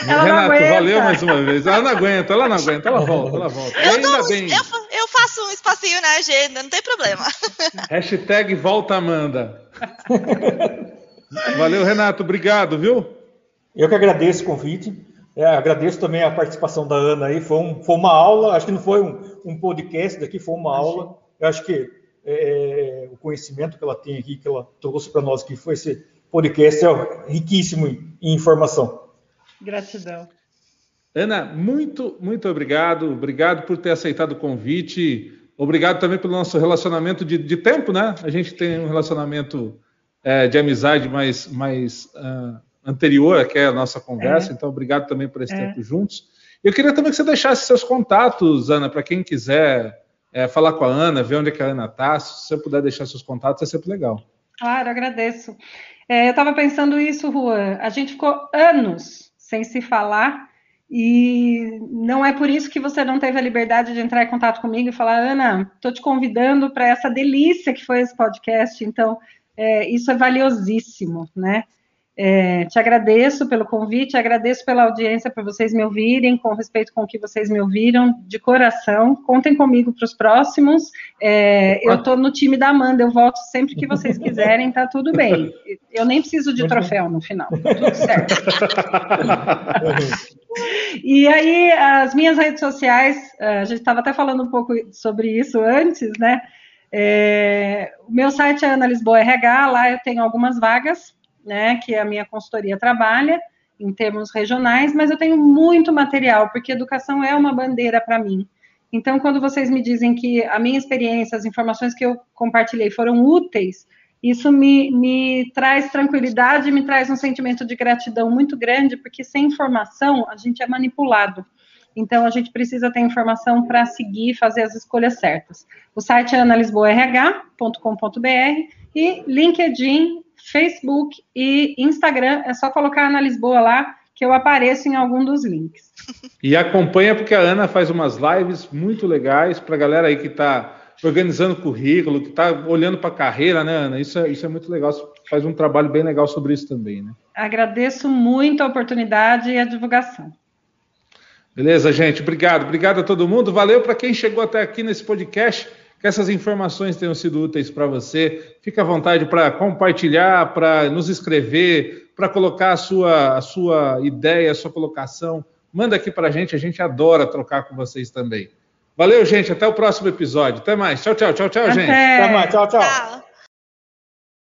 Renato, valeu mais uma vez. Ela não aguenta, ela não aguenta, ela volta, ela volta. Eu, ainda bem. Eu, eu, faço um espacinho na agenda, não tem problema. Hashtag volta Amanda. Valeu, Renato, obrigado, viu? Eu que agradeço o convite. É, agradeço também a participação da Ana aí. Foi, um, foi uma aula, acho que não foi um, um podcast daqui, foi uma aula. Eu acho que é, o conhecimento que ela tem aqui, que ela trouxe para nós, que foi esse podcast, é riquíssimo em, em informação. Gratidão. Ana, muito, muito obrigado. Obrigado por ter aceitado o convite. Obrigado também pelo nosso relacionamento de, de tempo, né? A gente tem um relacionamento é, de amizade mais, mais uh, anterior que é a nossa conversa. É. Então, obrigado também por esse é. tempo juntos. Eu queria também que você deixasse seus contatos, Ana, para quem quiser é, falar com a Ana, ver onde é que a Ana está. Se você puder deixar seus contatos, é sempre legal. Claro, agradeço. É, eu estava pensando isso, Juan. A gente ficou anos sem se falar e não é por isso que você não teve a liberdade de entrar em contato comigo e falar, Ana, estou te convidando para essa delícia que foi esse podcast. Então, é, isso é valiosíssimo, né? É, te agradeço pelo convite, agradeço pela audiência, para vocês me ouvirem, com respeito com o que vocês me ouviram, de coração. Contem comigo para os próximos. É, eu estou no time da Amanda, eu volto sempre que vocês quiserem, tá tudo bem. Eu nem preciso de troféu no final, tá tudo certo. e aí, as minhas redes sociais, a gente estava até falando um pouco sobre isso antes, né? É, o meu site é Ana Lisboa RH, lá eu tenho algumas vagas né, que a minha consultoria trabalha em termos regionais, mas eu tenho muito material, porque educação é uma bandeira para mim. Então, quando vocês me dizem que a minha experiência, as informações que eu compartilhei foram úteis, isso me, me traz tranquilidade, me traz um sentimento de gratidão muito grande, porque sem informação a gente é manipulado. Então, a gente precisa ter informação para seguir fazer as escolhas certas. O site é analisboarh.com.br e LinkedIn Facebook e Instagram. É só colocar Ana Lisboa lá que eu apareço em algum dos links. E acompanha porque a Ana faz umas lives muito legais para a galera aí que está organizando currículo, que está olhando para a carreira, né, Ana? Isso é, isso é muito legal. Você faz um trabalho bem legal sobre isso também, né? Agradeço muito a oportunidade e a divulgação. Beleza, gente. Obrigado. Obrigado a todo mundo. Valeu para quem chegou até aqui nesse podcast que essas informações tenham sido úteis para você. Fique à vontade para compartilhar, para nos escrever, para colocar a sua, a sua ideia, a sua colocação. Manda aqui para a gente, a gente adora trocar com vocês também. Valeu, gente. Até o próximo episódio. Até mais. Tchau, tchau, tchau, tchau, gente. Até mais. Tchau, tchau. tchau.